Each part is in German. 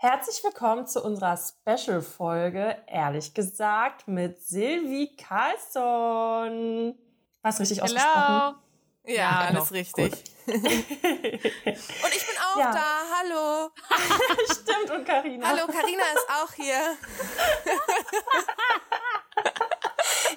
Herzlich willkommen zu unserer Special-Folge, ehrlich gesagt, mit Silvi Carlsson. Was richtig Hello. ausgesprochen? Ja, Ja, alles genau. richtig. Gut. Und ich bin auch Ja. da. Hallo. Stimmt, und Karina. Hallo, Karina ist auch hier.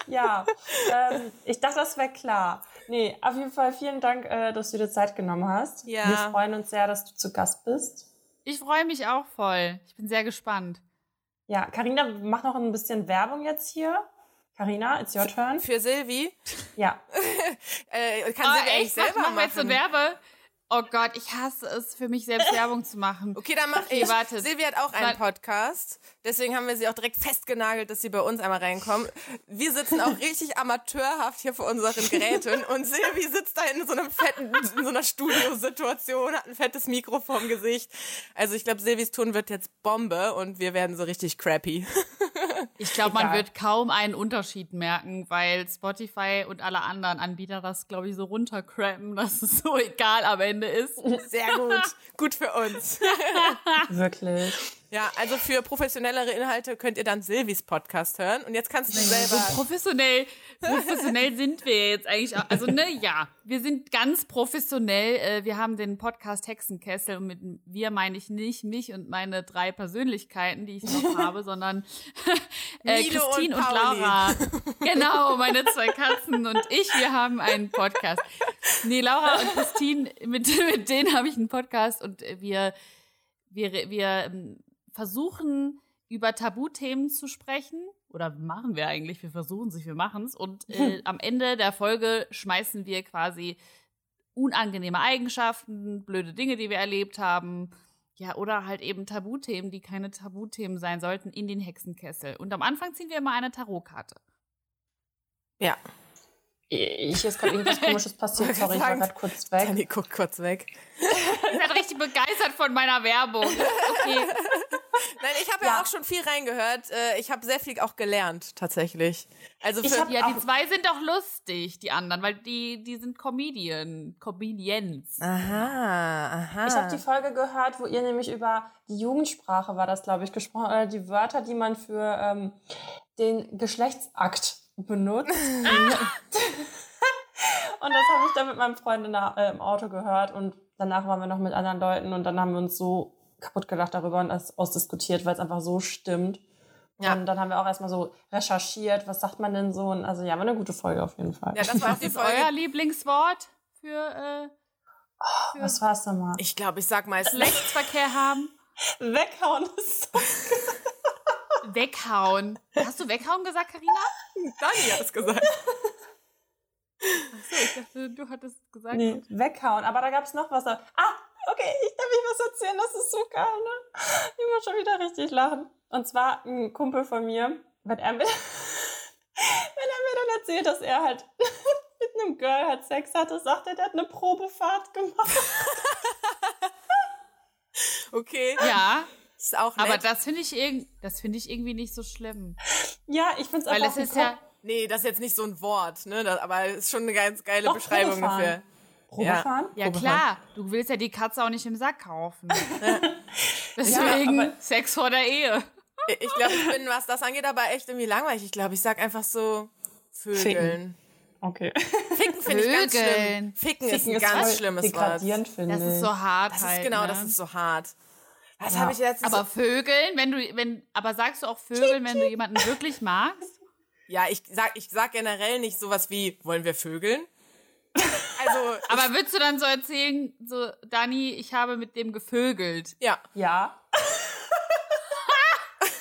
Ja, ähm, ich dachte, das wäre klar. Nee, auf jeden Fall vielen Dank, äh, dass du dir Zeit genommen hast. Ja. Wir freuen uns sehr, dass du zu Gast bist. Ich freue mich auch voll. Ich bin sehr gespannt. Ja, Karina, mach noch ein bisschen Werbung jetzt hier. Karina, it's your turn. Für Silvi. Ja. Äh, kann Ah, Silvi eigentlich echt? Mach- selber machen wir jetzt so. Werbe? Oh Gott, ich hasse es, für mich selbst Werbung zu machen. Okay, dann mach ich. warte. Silvi hat auch einen. Podcast. Deswegen haben wir sie auch direkt festgenagelt, dass sie bei uns einmal reinkommt. Wir sitzen auch richtig amateurhaft hier vor unseren Geräten und Silvi sitzt da in so einem fetten, in so einer Studiosituation, hat ein fettes Mikro vorm Gesicht. Also ich glaube, Silvis Ton wird jetzt Bombe und wir werden so richtig crappy. Ich glaube, man wird kaum einen Unterschied merken, weil Spotify und alle anderen Anbieter das, glaube ich, so runtercrappen, dass es so egal am Ende ist. Sehr gut. Gut für uns. Wirklich. Ja, also für professionellere Inhalte könnt ihr dann Silvis Podcast hören. Und jetzt kannst du So selber. professionell, professionell sind wir jetzt eigentlich. Auch. Also ne, ja, wir sind ganz professionell. Äh, Wir haben den Podcast Hexenkessel und mit wir meine ich nicht mich und meine drei Persönlichkeiten, die ich noch habe, sondern äh, und Christine und, Pauli. Laura. Genau, meine zwei Katzen und ich. Wir haben einen Podcast. Nee, Laura und Christine, mit, mit denen habe ich einen Podcast und wir wir, wir ähm, versuchen über Tabuthemen zu sprechen. Oder machen wir eigentlich? Wir versuchen sich, wir machen es. Und äh, am Ende der Folge schmeißen wir quasi unangenehme Eigenschaften, blöde Dinge, die wir erlebt haben. Ja, oder halt eben Tabuthemen, die keine Tabuthemen sein sollten, in den Hexenkessel. Und am Anfang ziehen wir immer eine Tarotkarte. Ja. Ich ist gerade irgendwas komisches passiert. Sorry, ich war gerade kurz weg. Dani guckt kurz weg. Ich bin richtig begeistert von meiner Werbung. Okay. Nein, ich habe ja. Ja. auch schon viel reingehört. Äh, Ich habe sehr viel auch gelernt, tatsächlich. Also Ich für, hab- Ja, die zwei sind doch lustig, die anderen, weil die, die sind Comedian, Comedians. Aha, aha. Ich habe die Folge gehört, wo ihr nämlich über die Jugendsprache war das, glaube ich, gesprochen, oder die Wörter, die man für ähm, den Geschlechtsakt benutzt. und das habe ich dann mit meinem Freund in der, äh, im Auto gehört und danach waren wir noch mit anderen Leuten und dann haben wir uns so kaputt gelacht darüber und das ausdiskutiert, weil es einfach so stimmt. Ja. Und dann haben wir auch erstmal so recherchiert, was sagt man denn so? Und also ja, war eine gute Folge auf jeden Fall. ja, das war Was ist euer. Lieblingswort für äh, was war's denn mal? Ich glaube, ich sag meistens. Rechtsverkehr haben? Weghauen ist so. Weghauen. Hast du weghauen gesagt, Karina? Dani hat es gesagt. Achso, ich dachte, du hattest gesagt. Nee, weghauen. Aber da gab's noch was. Da. Ah, okay, ich darf ich was erzählen. Das ist so geil, ne? Ich muss schon wieder richtig lachen. Und zwar ein Kumpel von mir, wenn er mir, wenn er mir dann erzählt, dass er halt mit einem Girl halt Sex hatte, sagt er, der hat eine Probefahrt gemacht. Okay. Ja, Ist auch nett. aber das finde ich, irg das finde ich irgendwie nicht so schlimm. Ja, ich find's Weil einfach es ist ja, nee, das ist jetzt nicht so ein Wort, ne? Das, aber es ist schon eine ganz geile Doch, Beschreibung Probefahren. dafür. Probefahren? ja Probefahren. klar, du willst ja die Katze auch nicht im Sack kaufen. Ja, Deswegen aber- Sex vor der Ehe. Ich glaube, ich bin, was das angeht, aber echt irgendwie langweilig. Ich glaube, ich sag einfach so Vögeln. Okay. Ficken finde ich ganz schlimm. Vögeln. Ficken, ist Ficken ein ganz voll schlimmes Wort. finde Das ist so hart Das halt. ist genau, ne? das ist so hart. Was Ja. habe ich jetzt? Aber Vögeln, wenn du, wenn, aber sagst du auch Vögeln, wenn du jemanden wirklich magst? ja, ich sag, ich sag generell nicht sowas wie, wollen wir vögeln? Also, Aber würdest du dann so erzählen, so, Dani, ich habe mit dem gevögelt? ja. Ja.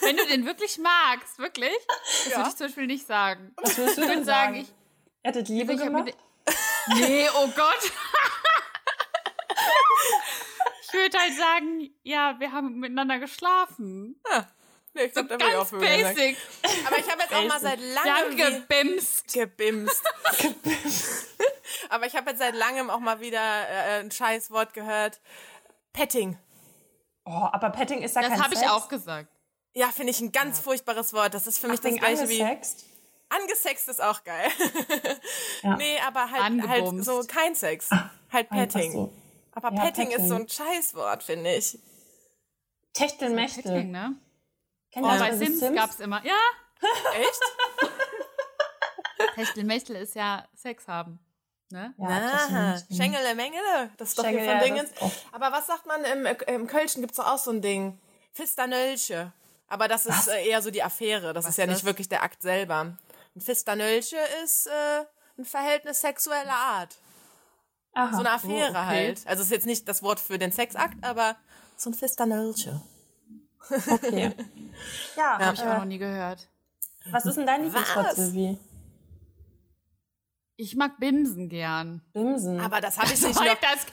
Wenn du den wirklich magst, wirklich? Das Ja. würde ich zum Beispiel nicht sagen. Was würdest du Ich denn würde sagen, sagen? ich, Ihr hattet Liebe ich gemacht? mit Nee, oh Gott. Ich würde halt sagen, ja, wir haben miteinander geschlafen. Nee, ich So glaub, da will ich auch basic. Aber ich habe jetzt auch mal seit Wir langem haben wie- gebimst. gebimst. Aber ich habe jetzt seit langem auch mal wieder äh, ein scheiß Wort gehört. Petting. Oh, aber Petting ist ja Das kein habe ich auch gesagt. Ja, finde ich ein ganz furchtbares Wort. Das ist für mich Ach, das gleiche wie. angesext? Angesext ist auch geil. Ja. Nee, aber halt, halt so kein Sex. Halt Petting. so. Aber Ja, Petting, ist Petting. so ein Scheißwort, finde ich. Techtelmechtel. Petting, ne? Kennt Oh, ihr das bei Sims, Sims? gab's immer. Ja, Echt? Techtelmechtel ist ja Sex haben. Ne? Ja. Schengele Mengele. Das ist doch hier von ja, Dingens. das ist. Aber was sagt man im, im Kölschen? Gibt's doch auch so ein Ding. Fistanölche. Aber das ist äh, eher so die Affäre. Das ist ja ist nicht das? wirklich der Akt selber. Ein Fistanölche ist äh, ein Verhältnis sexueller Art. Aha. So eine Affäre Oh, okay. halt. Also ist jetzt nicht das Wort für den Sexakt, aber so ein Fistanölche. Okay. Ja, Hab ich auch äh, noch nie gehört. was ist denn dein Lieblingswort? Silvi? Ich mag Bimsen gern. Bimsen. Aber das habe ich nicht Soll noch. ich das?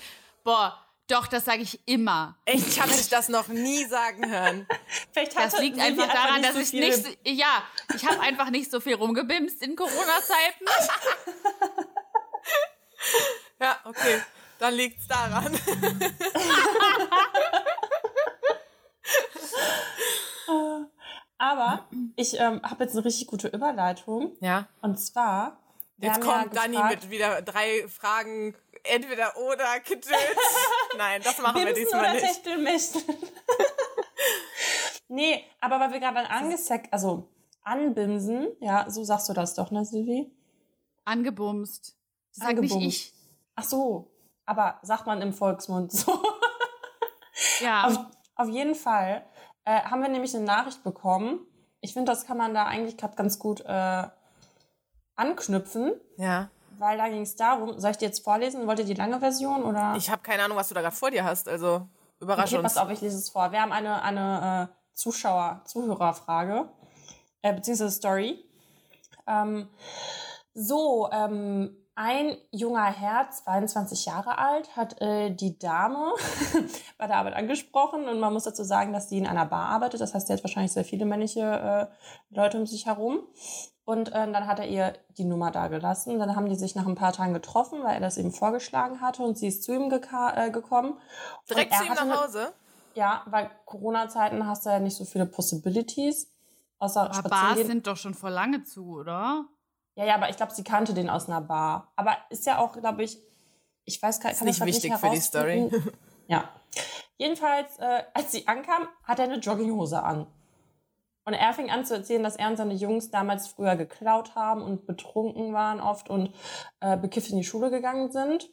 Boah, doch, das sage ich immer. Echt, ich habe dich das noch nie sagen hören. Vielleicht Das liegt einfach daran, nicht dass so ich viele- nicht, so- ja, ich habe einfach nicht so viel rumgebimst in Corona-Zeiten. Ja, okay. Dann liegt's daran. Aber ich ähm, habe jetzt eine richtig gute Überleitung. Ja. Und zwar. wir Jetzt haben ja kommt Dani mit wieder drei Fragen, entweder oder Gedöns. Nein, das machen wir Bimsen diesmal oder nicht. Techtelmechtel? nee, aber weil wir gerade angesackt, also anbimsen, ja, so sagst du das doch, ne, Silvi? Angebumst. Das sag nicht Angebumst. ich. Ach so, aber sagt man im Volksmund so. Ja. Auf, auf jeden Fall äh, haben wir nämlich eine Nachricht bekommen. Ich finde, das kann man da eigentlich gerade ganz gut äh, anknüpfen, Ja. weil da ging es darum, soll ich dir jetzt vorlesen? Wollt ihr die lange Version oder? Ich habe keine Ahnung, was du da gerade vor dir hast, also überrasch okay, uns. pass auf, ich lese es vor. Wir haben eine, eine äh, Zuschauer, Zuhörerfrage, äh, beziehungsweise Story. Ähm, so, ähm, ein junger Herr, 22 Jahre alt, hat äh, die Dame bei der Arbeit angesprochen und man muss dazu sagen, dass sie in einer Bar arbeitet. Das heißt, sie hat wahrscheinlich sehr viele männliche äh, Leute um sich herum. Und äh, dann hat er ihr die Nummer da gelassen. Dann haben die sich nach ein paar Tagen getroffen, weil er das eben vorgeschlagen hatte und sie ist zu ihm äh, gekommen. Direkt zu ihm nach Hause? Ja, weil Corona-Zeiten hast du ja nicht so viele Possibilities. Außer Aber Bars sind doch schon vor lange zu, oder? Ja, ja, aber ich glaube, sie kannte den aus einer Bar. Aber ist ja auch, glaube ich, ich weiß gar Ist nicht das grad wichtig für die Story. Ja. Jedenfalls, äh, als sie ankam, hat er eine Jogginghose an. Und er fing an zu erzählen, dass er und seine Jungs damals früher geklaut haben und betrunken waren oft und äh, bekifft in die Schule gegangen sind.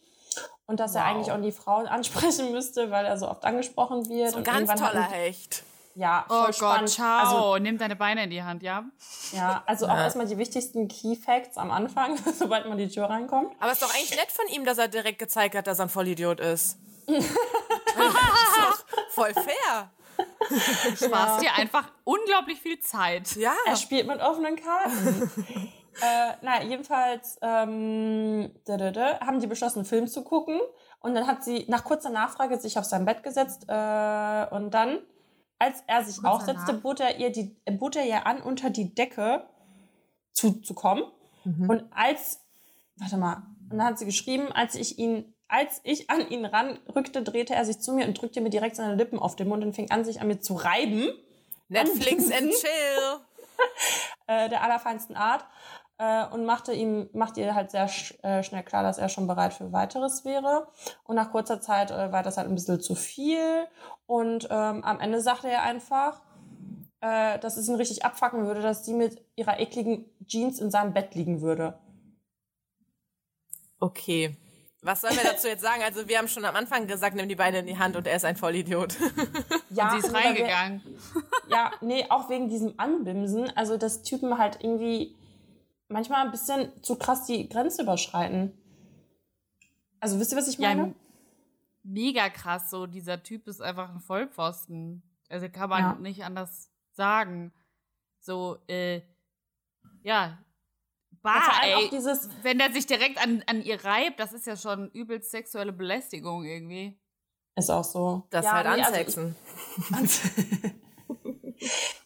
Und dass er Wow. eigentlich auch die Frauen ansprechen müsste, weil er so oft angesprochen wird. So ein und ganz toller Hecht. Ja, Oh voll Gott, spannend. ciao. Also, Nimm deine Beine in die Hand, ja? ja, also auch erstmal die wichtigsten Key Facts am Anfang, sobald man die Tür reinkommt. Aber ist doch eigentlich nett von ihm, dass er direkt gezeigt hat, dass er ein Vollidiot ist. das ist doch voll fair. Sparst dir einfach unglaublich viel Zeit. Ja. Er spielt mit offenen Karten. äh, na, jedenfalls ähm, da, da, da, haben die beschlossen, einen Film zu gucken. Und dann hat sie nach kurzer Nachfrage sich auf sein Bett gesetzt. Äh, und dann, als er sich aufsetzte, bot er ihr, die, bot er ihr an, unter die Decke zu, zu kommen. Und als, warte mal, und dann hat sie geschrieben, als ich ihn, als ich an ihn ranrückte, drehte er sich zu mir und drückte mir direkt seine Lippen auf den Mund und fing an, sich an mir zu reiben. Netflix and chill. äh, der allerfeinsten Art äh, und machte ihm machte ihr halt sehr sch äh, schnell klar, dass er schon bereit für weiteres wäre. Und nach kurzer Zeit äh, war das halt ein bisschen zu viel. Und ähm, am Ende sagte er einfach, äh, dass es ihn richtig abfacken würde, dass sie mit ihrer ekligen Jeans in seinem Bett liegen würde. Okay. Was sollen wir dazu jetzt sagen? Also wir haben schon am Anfang gesagt, nimm die Beine in die Hand und er ist ein Vollidiot. Ja, Sie ist weil wir- reingegangen. Ja, nee, auch wegen diesem Anbimsen. Also, dass Typen halt irgendwie manchmal ein bisschen zu krass die Grenze überschreiten. Also, wisst ihr, was ich Ja, meine? mega krass. So, dieser Typ ist einfach ein Vollpfosten. Also kann man Ja. nicht anders sagen. So, äh, ja. Bah, Ja, ey. auch dieses, Wenn der sich direkt an, an ihr reibt, das ist ja schon übelst sexuelle Belästigung irgendwie. Ist auch so. Das ja, halt nee, also ansexen. ich,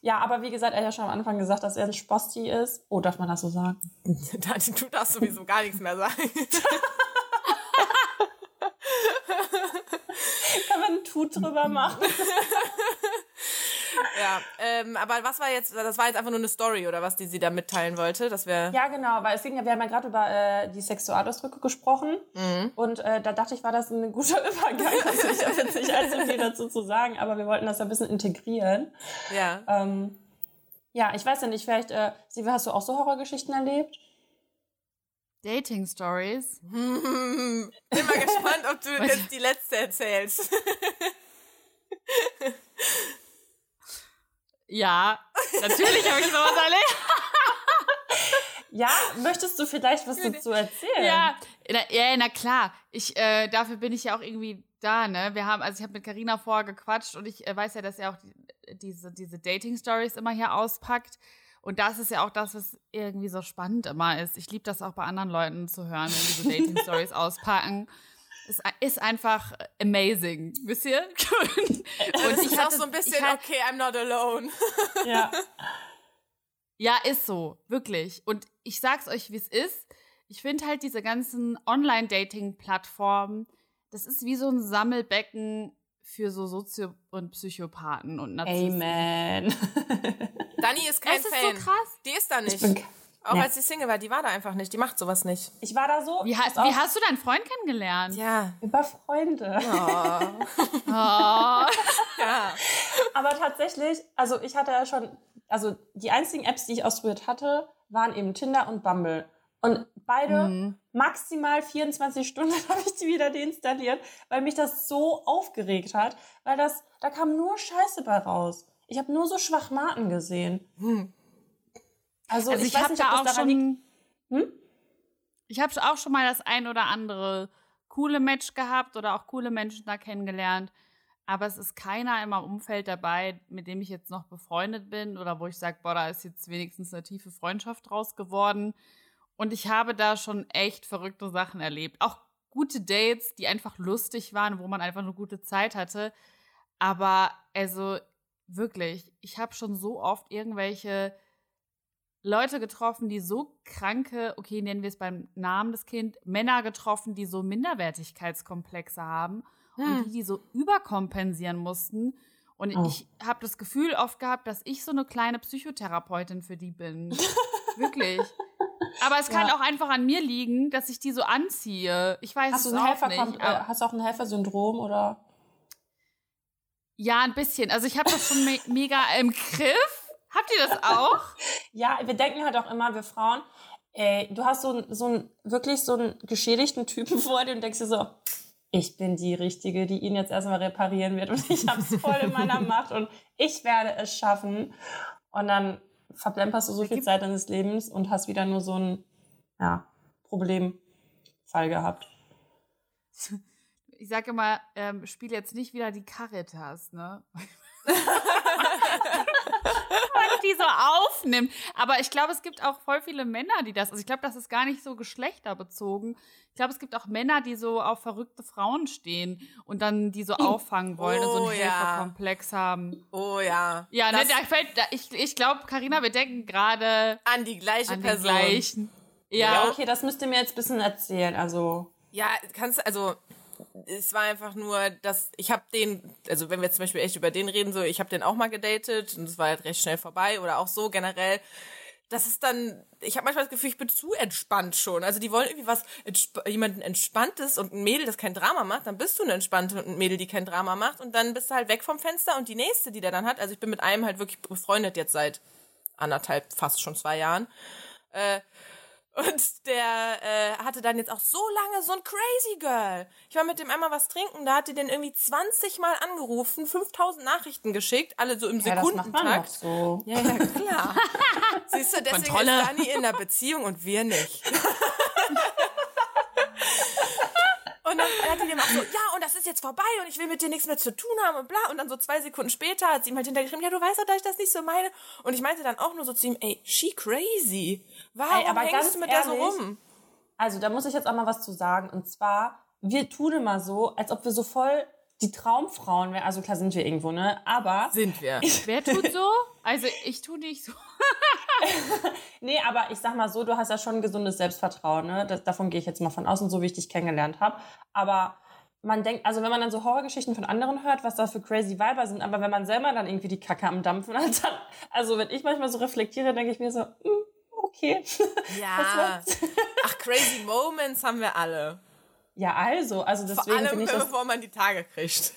ja, aber wie gesagt, er hat ja schon am Anfang gesagt, dass er ein Sposti ist. Oh, darf man das so sagen? Du darfst sowieso gar nichts mehr sagen. Kann man ein Tut drüber machen? Ja, ähm, aber was war jetzt, das war jetzt einfach nur eine Story oder was, die sie da mitteilen wollte, dass wir. Ja, genau, weil es ging ja, wir haben ja gerade über äh, die Sexualausdrücke gesprochen Mhm. und äh, da dachte ich, war das ein guter Übergang. Also ich habe jetzt nicht allzu viel dazu zu sagen, aber wir wollten das ein bisschen integrieren. Ja. Ähm, ja, ich weiß ja nicht, vielleicht, äh, Siva, hast du auch so Horrorgeschichten erlebt? Dating Stories. Bin mal gespannt, ob du jetzt die letzte erzählst. Ja, natürlich habe ich sowas erlebt. Ja, möchtest du vielleicht was dazu erzählen? Ja, na, ja, na klar. Ich, äh, dafür bin ich ja auch irgendwie da, ne? Wir haben, also ich habe mit Carina vorher gequatscht und ich äh, weiß ja, dass er auch die, diese, diese Dating-Stories immer hier auspackt. Und das ist ja auch das, was irgendwie so spannend immer ist. Ich liebe das auch bei anderen Leuten zu hören, wenn diese Dating-Stories auspacken. Es ist einfach amazing, wisst ihr? und ich ich auch hatte so ein bisschen, ich hatte- okay, I'm not alone. ja. Ja, ist so, wirklich. Und ich sag's euch, wie es ist. Ich finde halt diese ganzen Online-Dating-Plattformen, das ist wie so ein Sammelbecken für so Sozio- und Psychopathen und Narzissten. Amen. Dani ist kein Es ist Fan. so krass. Die ist da Ich nicht. bin, Auch Nee. als sie Single war, die war da einfach nicht. Die macht sowas nicht. ich war da so. Wie, ha wie hast du deinen Freund kennengelernt? Ja. über Freunde. Oh. Oh. ja. Aber tatsächlich, also ich hatte ja schon, also die einzigen Apps, die ich ausprobiert hatte, waren eben Tinder und Bumble. Und beide Mhm. maximal 24 Stunden habe ich die wieder deinstalliert, weil mich das so aufgeregt hat, weil das, da kam nur Scheiße bei raus. Ich habe nur so Schwachmaten gesehen. Hm. Also, Also ich, ich, habe da auch schon. Hm? Ich habe auch schon mal das ein oder andere coole Match gehabt oder auch coole Menschen da kennengelernt. Aber es ist keiner in meinem Umfeld dabei, mit dem ich jetzt noch befreundet bin oder wo ich sage, boah, da ist jetzt wenigstens eine tiefe Freundschaft draus geworden. Und ich habe da schon echt verrückte Sachen erlebt. Auch gute Dates, die einfach lustig waren, wo man einfach eine gute Zeit hatte. Aber also wirklich, ich habe schon so oft irgendwelche Leute getroffen, die so kranke, okay, nennen wir es beim Namen des Kind, Männer getroffen, die so Minderwertigkeitskomplexe haben und die, die so überkompensieren mussten. Und Oh. ich habe das Gefühl oft gehabt, dass ich so eine kleine Psychotherapeutin für die bin. Wirklich. Aber es kann Ja. auch einfach an mir liegen, dass ich die so anziehe. Ich weiß Hast du es auch Helfer, nicht. äh, hast du auch ein Helfersyndrom oder? Ja, ein bisschen. Also ich habe das schon me mega im Griff. Habt ihr das auch? Ja, wir denken halt auch immer, wir Frauen, ey, du hast so, so ein, wirklich so einen geschädigten Typen vor dir und denkst dir so, ich bin die Richtige, die ihn jetzt erstmal reparieren wird und ich hab's voll in meiner Macht und ich werde es schaffen. Und dann verplemperst du so viel Zeit deines Lebens und hast wieder nur so ein, ja, Problemfall gehabt. Ich sage immer, ähm, spiel jetzt nicht wieder die Caritas, ne? Die so aufnimmt. Aber ich glaube, es gibt auch voll viele Männer, die das. Also ich glaube, das ist gar nicht so geschlechterbezogen. Ich glaube, es gibt auch Männer, die so auf verrückte Frauen stehen und dann die so auffangen wollen und so Oh, einen ja. Helferkomplex haben. Oh ja. Ja, ne, da fällt, da, ich, ich glaube, Karina, wir denken gerade an die gleiche an den Person. gleichen. Ja, Ja, okay, das müsst ihr mir jetzt ein bisschen erzählen. Also, Ja, kannst also es war einfach nur, dass ich habe den, also wenn wir jetzt zum Beispiel echt über den reden, so ich habe den auch mal gedatet und es war halt recht schnell vorbei oder auch so generell. Das ist dann, ich habe manchmal das Gefühl, ich bin zu entspannt schon. Also die wollen irgendwie was, entsp jemanden entspanntes und ein Mädel, das kein Drama macht, dann bist du eine entspannte und ein Mädel, die kein Drama macht und dann bist du halt weg vom Fenster und die nächste, die der dann hat, also ich bin mit einem halt wirklich befreundet jetzt seit anderthalb, fast schon zwei Jahren. Äh, und der äh, hatte dann jetzt auch so lange so ein Crazy Girl. Ich war mit dem einmal was trinken, da hat die den irgendwie 20 Mal angerufen, 5000 Nachrichten geschickt, alle so im ja, Sekundentakt. so. Ja, ja, klar. Siehst du, deswegen Kontrolle. ist Dani in der Beziehung und wir nicht. Und dann hat die dem auch so, ja, und das ist jetzt vorbei und ich will mit dir nichts mehr zu tun haben und bla. Und dann so zwei Sekunden später hat sie ihm halt hintergeschrieben, ja, du weißt doch, dass ich das nicht so meine. Und ich meinte dann auch nur so zu ihm, ey, she crazy. Warum Ey, aber hängst ganz du mit der so ehrlich, rum? Also, da muss ich jetzt auch mal was zu sagen. Und zwar, wir tun immer so, als ob wir so voll die Traumfrauen wären. Also, klar sind wir irgendwo, ne? Aber, Sind wir. wer tut so? Also ich tue nicht so. nee, aber ich sag mal so, du hast ja schon ein gesundes Selbstvertrauen, ne? Das, davon gehe ich jetzt mal von außen, so wie ich dich kennengelernt habe. Aber man denkt, also wenn man dann so Horrorgeschichten von anderen hört, was da für crazy Weiber sind, aber wenn man selber dann irgendwie die Kacke am Dampfen hat, dann, also wenn ich manchmal so reflektiere, denke ich mir so, mm, okay. Ja. Ach, crazy Moments haben wir alle. Ja, also, also deswegen Vor allem, ich das, bevor man die Tage kriegt.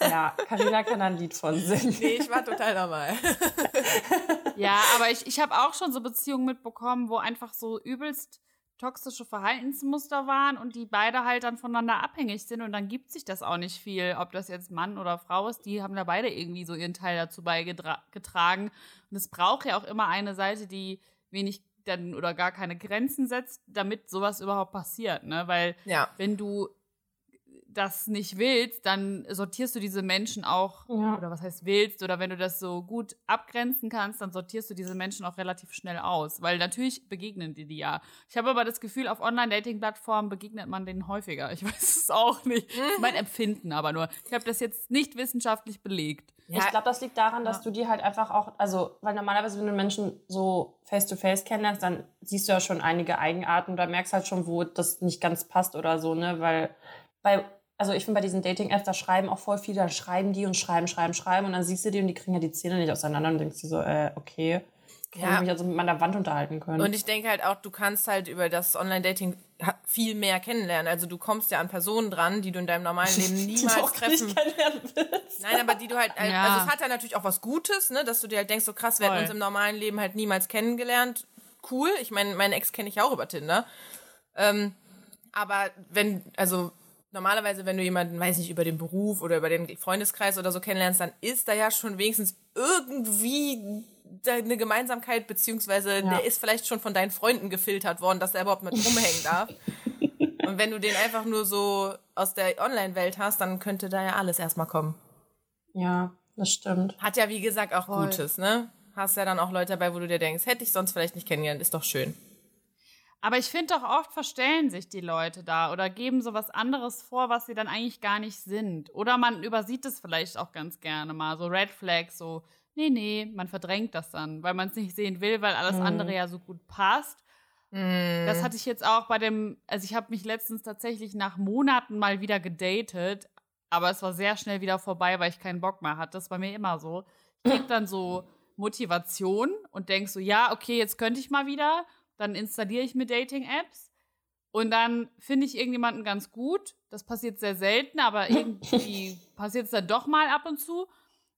Ja, Carina kann ein Lied von singen. Nee, ich war total normal. Ja, aber ich, ich habe auch schon so Beziehungen mitbekommen, wo einfach so übelst toxische Verhaltensmuster waren und die beide halt dann voneinander abhängig sind und dann gibt sich das auch nicht viel, ob das jetzt Mann oder Frau ist, die haben da beide irgendwie so ihren Teil dazu beigetragen und es braucht ja auch immer eine Seite, die wenig dann oder gar keine Grenzen setzt, damit sowas überhaupt passiert, ne? Weil Ja. wenn du das nicht willst, dann sortierst du diese Menschen auch, Ja. oder was heißt willst, oder wenn du das so gut abgrenzen kannst, dann sortierst du diese Menschen auch relativ schnell aus. Weil natürlich begegnen die die ja. Ich habe aber das Gefühl, auf Online-Dating-Plattformen begegnet man denen häufiger. Ich weiß es auch nicht. Das ist mein Empfinden aber nur. Ich habe das jetzt nicht wissenschaftlich belegt. Ich glaube, das liegt daran, dass du die halt einfach auch, also, weil normalerweise, wenn du Menschen so face-to-face kennenlernst, dann siehst du ja schon einige Eigenarten oder merkst halt schon, wo das nicht ganz passt oder so, ne, weil, bei, also ich finde bei diesen Dating-Apps, da schreiben auch voll viele, dann schreiben die und schreiben, schreiben, schreiben und dann siehst du die und die kriegen ja die Zähne nicht auseinander und denkst dir so, äh, okay, kann Ja. ich mich also mit meiner Wand unterhalten können. Und ich denke halt auch, du kannst halt über das Online-Dating viel mehr kennenlernen. Also du kommst ja an Personen dran, die du in deinem normalen Leben die du niemals auch treffen. nicht kennenlernen willst. Nein, aber die du halt, Ja. also es hat ja natürlich auch was Gutes, ne, dass du dir halt denkst, so krass, wir hätten uns im normalen Leben halt niemals kennengelernt. Cool. Ich meine, meine Ex kenne ich auch über Tinder. Ähm, aber wenn, also normalerweise, wenn du jemanden, weiß nicht, über den Beruf oder über den Freundeskreis oder so kennenlernst, dann ist da ja schon wenigstens irgendwie eine Gemeinsamkeit, beziehungsweise der ist vielleicht schon von deinen Freunden gefiltert worden, dass der überhaupt mit rumhängen darf. Und wenn du den einfach nur so aus der Online-Welt hast, dann könnte da ja alles erstmal kommen. Ja, das stimmt. Hat ja, wie gesagt, auch Voll. Gutes, ne? Hast ja dann auch Leute dabei, wo du dir denkst, hätte ich sonst vielleicht nicht kennengelernt, ist doch schön. Aber ich finde doch oft verstellen sich die Leute da oder geben so was anderes vor, was sie dann eigentlich gar nicht sind. Oder man übersieht es vielleicht auch ganz gerne mal, so Red Flags, so, nee, nee, man verdrängt das dann, weil man es nicht sehen will, weil alles andere ja so gut passt. Das hatte ich jetzt auch bei dem, also ich habe mich letztens tatsächlich nach Monaten mal wieder gedatet, aber es war sehr schnell wieder vorbei, weil ich keinen Bock mehr hatte. Das war mir immer so. Ich krieg dann so Motivation und denk so, ja, okay, jetzt könnte ich mal wieder. Dann installiere ich mir Dating-Apps und dann finde ich irgendjemanden ganz gut. Das passiert sehr selten, aber irgendwie passiert es dann doch mal ab und zu.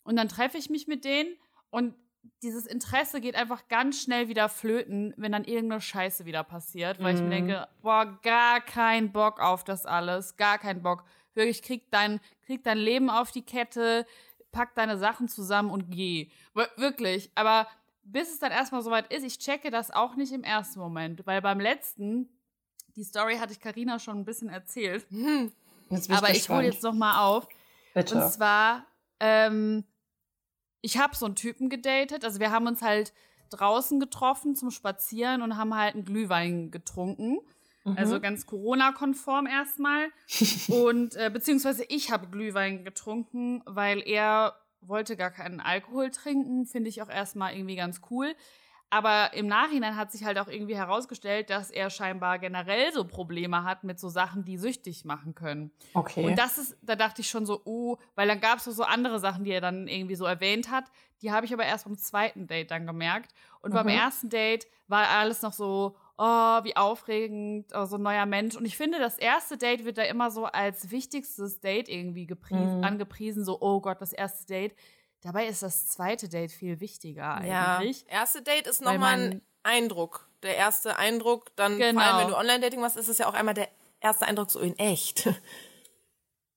Und dann treffe ich mich mit denen und dieses Interesse geht einfach ganz schnell wieder flöten, wenn dann irgendeine Scheiße wieder passiert, weil ich mir denke, boah, gar kein Bock auf das alles, gar kein Bock. Wirklich, krieg dein, krieg dein Leben auf die Kette, pack deine Sachen zusammen und geh. Wir- Wirklich, aber bis es dann erstmal soweit ist, ich checke das auch nicht im ersten Moment, weil beim letzten, die Story hatte ich Karina schon ein bisschen erzählt, Jetzt bin aber ich hole gespannt. jetzt noch mal auf. Bitte. Und zwar, ähm, ich habe so einen Typen gedatet. Also wir haben uns halt draußen getroffen zum Spazieren und haben halt einen Glühwein getrunken. Also ganz Corona-konform erstmal. und äh, beziehungsweise ich habe Glühwein getrunken, weil er wollte gar keinen Alkohol trinken. Finde ich auch erstmal irgendwie ganz cool. Aber im Nachhinein hat sich halt auch irgendwie herausgestellt, dass er scheinbar generell so Probleme hat mit so Sachen, die süchtig machen können. okay. Und das ist, da dachte ich schon so, oh, weil dann gab es so, so andere Sachen, die er dann irgendwie so erwähnt hat. Die habe ich aber erst beim zweiten Date dann gemerkt. Und beim Mhm. ersten Date war alles noch so, oh, wie aufregend, oh, so ein neuer Mensch. Und ich finde, das erste Date wird da immer so als wichtigstes Date irgendwie gepriesen, Mhm. angepriesen, so, oh Gott, das erste Date. Dabei ist das zweite Date viel wichtiger Ja, eigentlich. erste Date ist nochmal ein Eindruck. Der erste Eindruck, dann vor Genau. allem, wenn du Online-Dating machst, ist es ja auch einmal der erste Eindruck so in echt.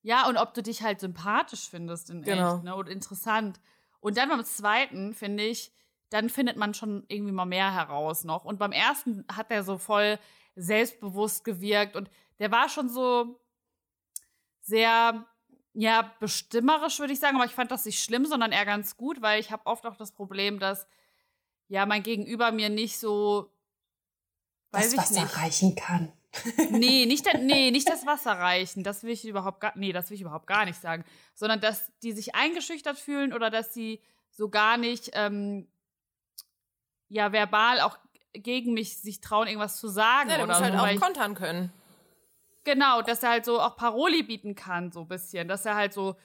Ja, und ob du dich halt sympathisch findest in Genau. echt, ne, und interessant. Und dann beim zweiten, finde ich, dann findet man schon irgendwie mal mehr heraus noch. Und beim ersten hat er so voll selbstbewusst gewirkt und der war schon so sehr, ja, bestimmerisch, würde ich sagen, aber ich fand das nicht schlimm, sondern eher ganz gut, weil ich habe oft auch das Problem, dass ja mein Gegenüber mir nicht so weiß das ich Wasser nicht. reichen kann. Nee, nicht, nee, nicht das Wasser reichen. Das will ich überhaupt gar, nee, das will ich überhaupt gar nicht sagen. Sondern, dass die sich eingeschüchtert fühlen oder dass sie so gar nicht, ähm, ja, verbal auch gegen mich sich trauen, irgendwas zu sagen Ja, du oder halt so. auch weil ich, kontern können. Genau, dass er halt so auch Paroli bieten kann, so ein bisschen. Dass er halt so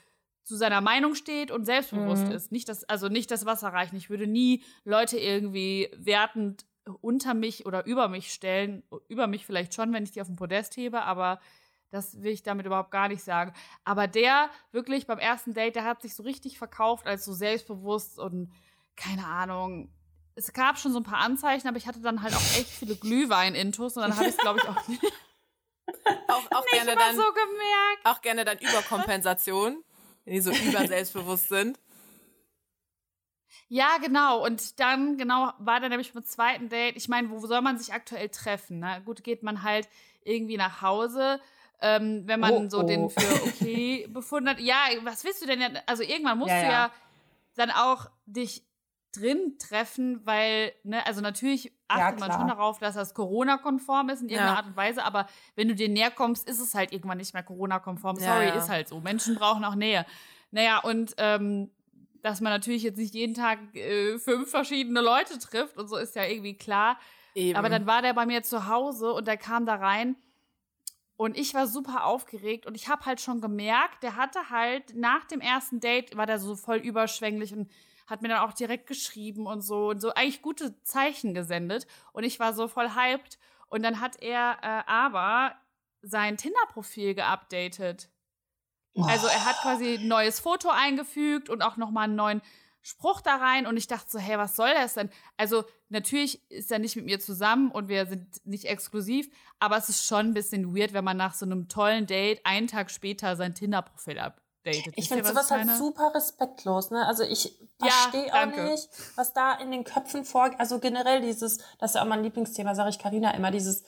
zu seiner Meinung steht und selbstbewusst Mhm. ist. Nicht das, also nicht das Wasser reichen. Ich würde nie Leute irgendwie wertend unter mich oder über mich stellen. Über mich vielleicht schon, wenn ich die auf dem Podest hebe, aber das will ich damit überhaupt gar nicht sagen. Aber der wirklich beim ersten Date, der hat sich so richtig verkauft als so selbstbewusst und keine Ahnung. Es gab schon so ein paar Anzeichen, aber ich hatte dann halt auch echt viele Glühwein-Intos und dann habe ich es, glaube ich, auch nicht Auch, auch gerne mal dann, so gemerkt. auch gerne dann Überkompensation, wenn die so überselbstbewusst sind. Ja, genau. Und dann, genau, war dann nämlich beim zweiten Date. Ich meine, wo soll man sich aktuell treffen? Ne? Gut, geht man halt irgendwie nach Hause, ähm, wenn man Oh, so oh. den für okay befunden hat. Ja, was willst du denn? jetzt? Also irgendwann musst Ja, du ja. ja dann auch dich drin treffen, weil, ne, also natürlich achtet man klar. schon darauf, dass das Corona-konform ist in irgendeiner Ja. Art und Weise, aber wenn du dir näher kommst, ist es halt irgendwann nicht mehr Corona-konform. Ja, Sorry, ja. ist halt so. Menschen brauchen auch Nähe. Naja, und ähm, dass man natürlich jetzt nicht jeden Tag äh, fünf verschiedene Leute trifft und so ist ja irgendwie klar. Eben. Aber dann war der bei mir zu Hause und der kam da rein und ich war super aufgeregt und ich habe halt schon gemerkt, der hatte halt nach dem ersten Date war der so voll überschwänglich und hat mir dann auch direkt geschrieben und so und so eigentlich gute Zeichen gesendet und ich war so voll hyped und dann hat er äh, aber sein Tinder-Profil geupdatet. Also er hat quasi ein neues Foto eingefügt und auch nochmal einen neuen Spruch da rein und ich dachte so, hey, was soll das denn? Also natürlich ist er nicht mit mir zusammen und wir sind nicht exklusiv, aber es ist schon ein bisschen weird, wenn man nach so einem tollen Date einen Tag später sein Tinder-Profil updatet. Ich finde was sowas halt super respektlos, ne? Also ich Ja, verstehe auch danke. nicht, was da in den Köpfen vor, also generell dieses, das ist ja auch mein Lieblingsthema, sage ich Karina immer, dieses,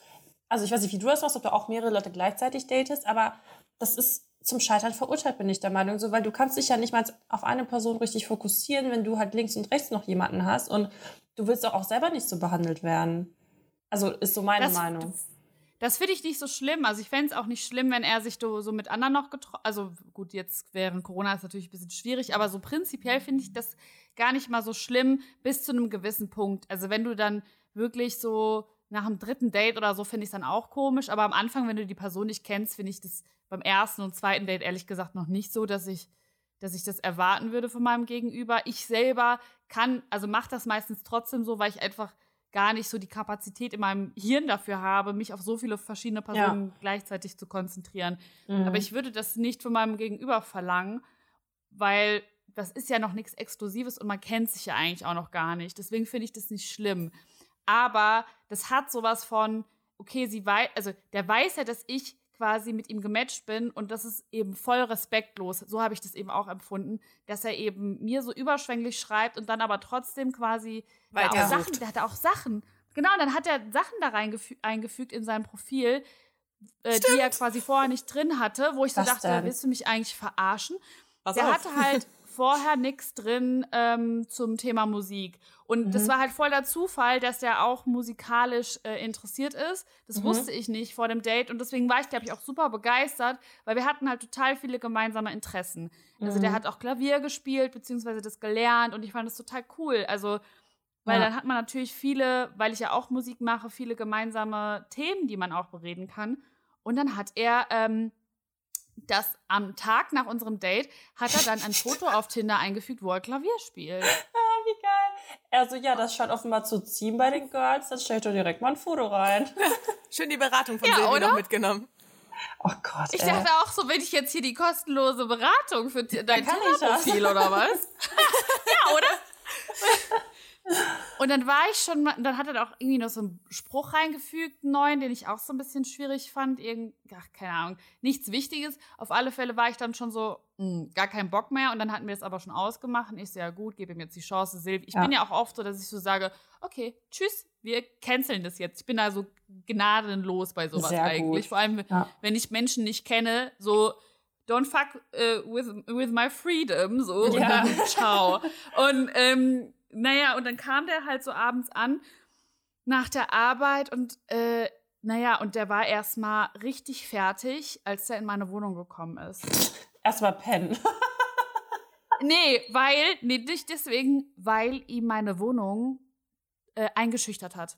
also ich weiß nicht, wie du das machst, ob du auch mehrere Leute gleichzeitig datest, aber das ist zum Scheitern verurteilt, bin ich der Meinung, so, weil du kannst dich ja nicht mal auf eine Person richtig fokussieren, wenn du halt links und rechts noch jemanden hast und du willst doch auch selber nicht so behandelt werden. Also ist so meine Das- Meinung. Das finde ich nicht so schlimm. Also ich fände es auch nicht schlimm, wenn er sich so mit anderen noch getroffen. Also gut, jetzt während Corona ist natürlich ein bisschen schwierig, aber so prinzipiell finde ich das gar nicht mal so schlimm bis zu einem gewissen Punkt. Also wenn du dann wirklich so nach dem dritten Date oder so finde ich es dann auch komisch. Aber am Anfang, wenn du die Person nicht kennst, finde ich das beim ersten und zweiten Date ehrlich gesagt noch nicht so, dass ich dass ich das erwarten würde von meinem Gegenüber. Ich selber kann, also mache das meistens trotzdem so, weil ich einfach gar nicht so die Kapazität in meinem Hirn dafür habe, mich auf so viele verschiedene Personen gleichzeitig zu konzentrieren. Mhm. Aber ich würde das nicht von meinem Gegenüber verlangen, weil das ist ja noch nichts Exklusives und man kennt sich ja eigentlich auch noch gar nicht. Deswegen finde ich das nicht schlimm. Aber das hat sowas von, okay, sie weiß, also der weiß ja, dass ich quasi mit ihm gematcht bin und das ist eben voll respektlos. So habe ich das eben auch empfunden, dass er eben mir so überschwänglich schreibt und dann aber trotzdem quasi da auch Weitersucht. Sachen, der hatte auch Sachen. Genau, dann hat er Sachen da reingefü- eingefügt in sein Profil, äh, die er quasi vorher nicht drin hatte, wo ich so Was dachte, denn? willst du mich eigentlich verarschen? Pass der auf. hatte halt vorher nichts drin ähm, zum Thema Musik. Und das Mhm. war halt voll der Zufall, dass der auch musikalisch äh, interessiert ist. Das Mhm. wusste ich nicht vor dem Date. Und deswegen war ich, glaube ich, auch super begeistert, weil wir hatten halt total viele gemeinsame Interessen. Also der Mhm. hat auch Klavier gespielt, beziehungsweise das gelernt. Und ich fand das total cool. Also, weil Ja. dann hat man natürlich viele, weil ich ja auch Musik mache, viele gemeinsame Themen, die man auch bereden kann. Und dann hat er ähm, das am Tag nach unserem Date hat er dann ein Foto auf Tinder eingefügt, wo er Klavier spielt. Ah, wie geil. Also ja, das scheint offenbar zu ziehen bei den Girls. Dann stell ich doch direkt mal ein Foto rein. Schön die Beratung von Ja, Silvi noch mitgenommen. Oh Gott, Ich ey. dachte auch so, wenn ich jetzt hier die kostenlose Beratung für dein. Tinder-Profil oder was? ja, oder? Und dann war ich schon, dann hat er auch irgendwie noch so einen Spruch reingefügt, einen neuen, den ich auch so ein bisschen schwierig fand. Irgend, ach, keine Ahnung, nichts Wichtiges. Auf alle Fälle war ich dann schon so, mh, gar keinen Bock mehr. Und dann hatten wir das aber schon ausgemacht. Und ich so, ja gut, gebe ihm jetzt die Chance, Silvi. Ich Ja. bin ja auch oft so, dass ich so sage, okay, tschüss, wir canceln das jetzt. Ich bin da so gnadenlos bei sowas Sehr eigentlich. gut. Vor allem, Ja. wenn ich Menschen nicht kenne, so don't fuck äh, with, with my freedom, so und Ja. dann ciao. Und ähm, naja, und dann kam der halt so abends an nach der Arbeit und äh, naja, und der war erstmal richtig fertig, als der in meine Wohnung gekommen ist. Erstmal pennen. Nee, weil, nee, nicht deswegen, weil ihm meine Wohnung äh, eingeschüchtert hat.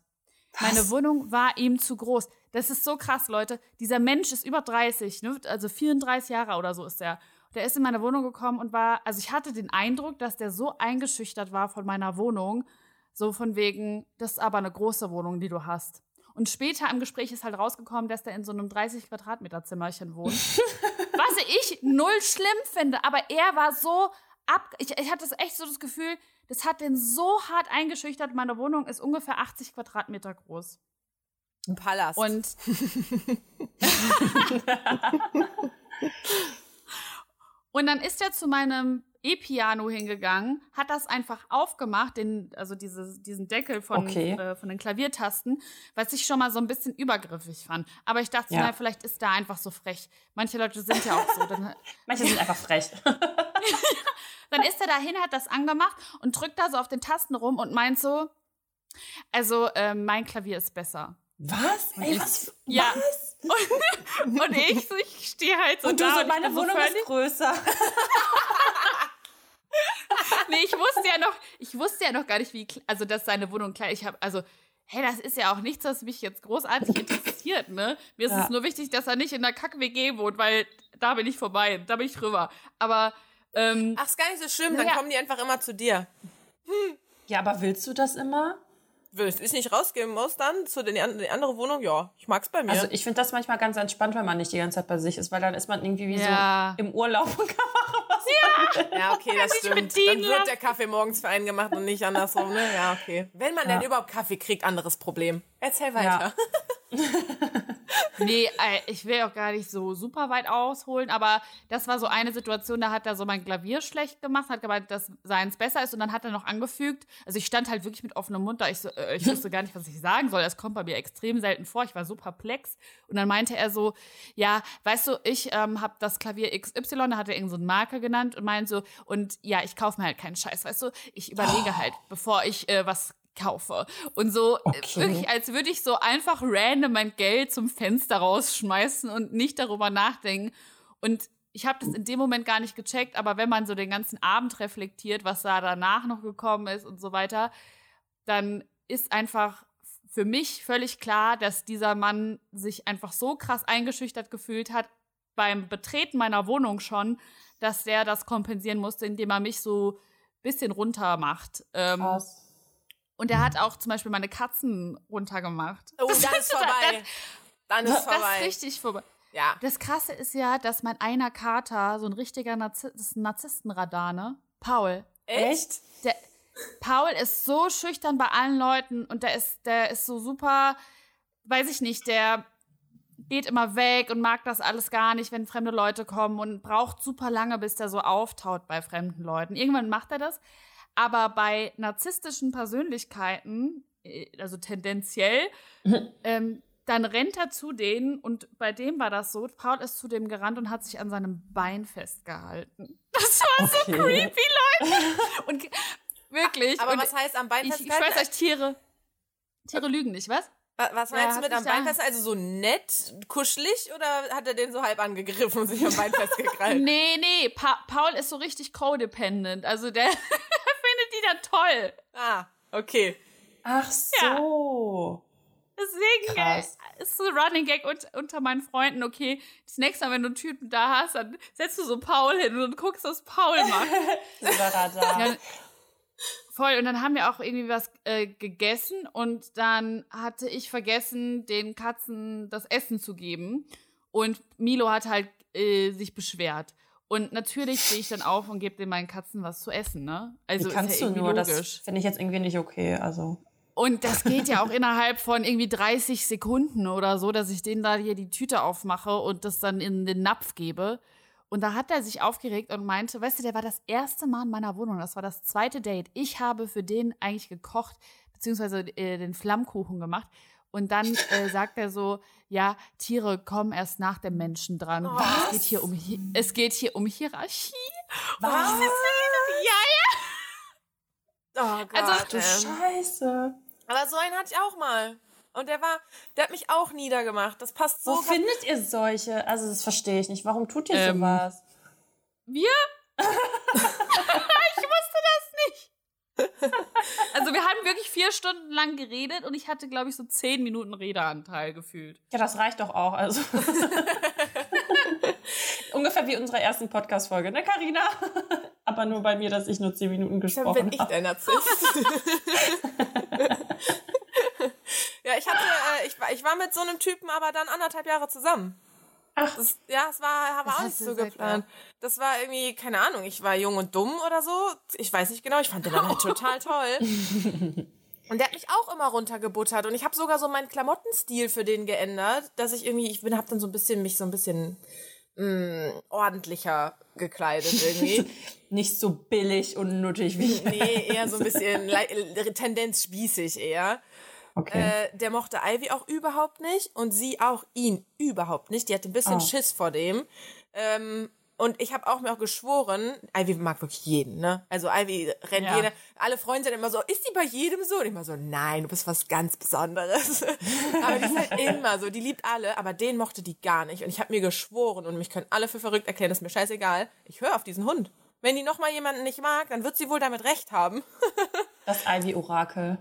Meine Wohnung war ihm zu groß. Das ist so krass, Leute. Dieser Mensch ist über 30, ne? also 34 Jahre oder so ist der. Der ist in meine Wohnung gekommen und war, also ich hatte den Eindruck, dass der so eingeschüchtert war von meiner Wohnung, so von wegen, das ist aber eine große Wohnung, die du hast. Und später im Gespräch ist halt rausgekommen, dass der in so einem 30 Quadratmeter Zimmerchen wohnt. Was ich null schlimm finde, aber er war so ab. Ich, ich hatte echt so das Gefühl, das hat den so hart eingeschüchtert. Meine Wohnung ist ungefähr 80 Quadratmeter groß. Ein Palast. Und. Und dann ist er zu meinem E-Piano hingegangen, hat das einfach aufgemacht, den, also diese, diesen Deckel von, Okay. äh, von den Klaviertasten, was ich schon mal so ein bisschen übergriffig fand. Aber ich dachte, Ja. na, vielleicht ist da einfach so frech. Manche Leute sind ja auch so. Dann, Manche sind einfach frech. dann ist er dahin, hat das angemacht und drückt da so auf den Tasten rum und meint so, also äh, mein Klavier ist besser. Was? Ey, was? Ja. Was? Und, und ich, so, ich stehe halt so Und du da. so, und meine so Wohnung völlig- ist größer. Nee, ich wusste ja noch, ich wusste ja noch gar nicht, wie, also dass seine Wohnung klein. Ich habe, also, hey, das ist ja auch nichts, was mich jetzt großartig interessiert, ne? Mir ist Ja. es nur wichtig, dass er nicht in der Kack-WG wohnt, weil da bin ich vorbei, da bin ich drüber. Aber, ähm, Ach, ist gar nicht so schlimm, dann Ja. kommen die einfach immer zu dir. Ja, aber willst du das immer? Du es nicht rausgeben muss dann zu den, an- die andere Wohnung? Ja, ich mag's bei mir. Also ich finde das manchmal ganz entspannt, wenn man nicht die ganze Zeit bei sich ist, weil dann ist man irgendwie wie Ja. so im Urlaub und kann machen, was man will. ja, okay, das stimmt. Dann wird der Kaffee morgens für einen gemacht und nicht andersrum, ne? Ja, okay. Wenn man denn überhaupt Kaffee kriegt, anderes Problem. Erzähl weiter. nee, äh, ich will auch gar nicht so super weit ausholen, aber das war so eine Situation, da hat er so mein Klavier schlecht gemacht, hat gemeint, dass seins besser ist und dann hat er noch angefügt, also ich stand halt wirklich mit offenem Mund da, ich, so, äh, ich wusste gar nicht, was ich sagen soll, das kommt bei mir extrem selten vor, ich war so perplex. Und dann meinte er so, ja, weißt du, ich ähm, habe das Klavier XY, da hat er irgendeine so eine Marke genannt und meint so, und ja, ich kaufe mir halt keinen Scheiß, weißt du, ich überlege halt, bevor ich äh, was kaufe. Und so, äh, Okay. wirklich, als würde ich so einfach random mein Geld zum Fenster rausschmeißen und nicht darüber nachdenken. Und ich habe das in dem Moment gar nicht gecheckt, aber wenn man so den ganzen Abend reflektiert, was da danach noch gekommen ist und so weiter, dann ist einfach für mich völlig klar, dass dieser Mann sich einfach so krass eingeschüchtert gefühlt hat beim Betreten meiner Wohnung schon, dass der das kompensieren musste, indem er mich so ein bisschen runter macht. Ähm, Krass. Und er hat auch zum Beispiel meine Katzen runtergemacht. Oh, dann ist vorbei. Dann ist Das ist vorbei. richtig vorbei. Ja. Das Krasse ist ja, dass mein einer Kater, so ein richtiger Narzi das ist ein Narzisstenradar, ne? Paul. Echt? Der, Paul ist so schüchtern bei allen Leuten und der ist, der ist so super, weiß ich nicht, der geht immer weg und mag das alles gar nicht, wenn fremde Leute kommen und braucht super lange, bis der so auftaut bei fremden Leuten. Irgendwann macht er das. Aber bei narzisstischen Persönlichkeiten, äh, also tendenziell, ähm, dann rennt er zu denen und bei dem war das so, Paul ist zu dem gerannt und hat sich an seinem Bein festgehalten. Das war so Okay. creepy, Leute. Und wirklich. Aber und was heißt am Bein ich, ich festhalten? schwör's euch, Tiere. Tiere lügen nicht, was? Wa- Was Ja, meinst du hat mit am Bein festhalten? Also so nett, kuschelig oder hat er den so halb angegriffen und sich am Bein festgekrallt? Nee, nee, pa Paul ist so richtig codependent. Also der dann toll. Ah, okay. Ach so. Deswegen äh, Krass. ist so ein Running Gag un unter meinen Freunden, okay, das nächste Mal, wenn du einen Typen da hast, dann setzt du so Paul hin und guckst, was Paul macht. Ja, voll. Und dann haben wir auch irgendwie was äh, gegessen und dann hatte ich vergessen, den Katzen das Essen zu geben. Und Milo hat halt äh, sich beschwert. Und natürlich stehe ich dann auf und gebe den meinen Katzen was zu essen, ne? Also Wie kannst ja du nur? logisch. Das finde ich jetzt irgendwie nicht okay. Also. Und das geht ja auch innerhalb von irgendwie 30 Sekunden oder so, dass ich denen da hier die Tüte aufmache und das dann in den Napf gebe. Und da hat er sich aufgeregt und meinte, weißt du, der war das erste Mal in meiner Wohnung, das war das zweite Date. Ich habe für den eigentlich gekocht, beziehungsweise äh, den Flammkuchen gemacht. Und dann äh, sagt er so, ja, Tiere kommen erst nach dem Menschen dran. Es geht hier um, Hi- es geht hier um Hierarchie. Was? Ja, Oh Gott. Also- Du ähm. Scheiße. Aber so einen hatte ich auch mal. Und der war, der hat mich auch niedergemacht. Das passt so. Wo findet ihr solche? Also, das verstehe ich nicht. Warum tut ihr Ähm, sowas? Wir? ich wusste das nicht. Also wir haben wirklich vier Stunden lang geredet und ich hatte, glaube ich, so zehn Minuten Redeanteil gefühlt. Ja, das reicht doch auch. Also. Ungefähr wie unsere ersten Podcast-Folge, ne, Carina? Aber nur bei mir, dass ich nur zehn Minuten Dann gesprochen bin ich habe. der Narzisst. ja, ich hatte, äh, ich, war, ich war mit so einem Typen aber dann anderthalb Jahre zusammen. Ach, Das, ja, es war, war auch nicht so geplant. Das war irgendwie, keine Ahnung, ich war jung und dumm oder so. Ich weiß nicht genau, ich fand den dann halt total toll. Und der hat mich auch immer runtergebuttert. Und ich habe sogar so meinen Klamottenstil für den geändert, dass ich irgendwie, ich bin, hab dann so ein bisschen, mich so ein bisschen mh, ordentlicher gekleidet irgendwie. nicht so billig und nuttig wie ich. nee, eher so ein bisschen Tendenz spießig eher. Okay. Äh, der mochte Ivy auch überhaupt nicht und sie auch ihn überhaupt nicht. Die hatte ein bisschen Oh. Schiss vor dem. Ähm, und ich habe auch mir auch geschworen, Ivy mag wirklich jeden, ne? Also Ivy rennt Ja. jeder, alle Freunde sind immer so, ist die bei jedem so? Und ich immer so, nein, du bist was ganz Besonderes. aber die ist halt immer so, die liebt alle, aber den mochte die gar nicht. Und ich habe mir geschworen und mich können alle für verrückt erklären, das ist mir scheißegal. Ich höre auf diesen Hund. Wenn die nochmal jemanden nicht mag, dann wird sie wohl damit recht haben. Das Ivy-Orakel.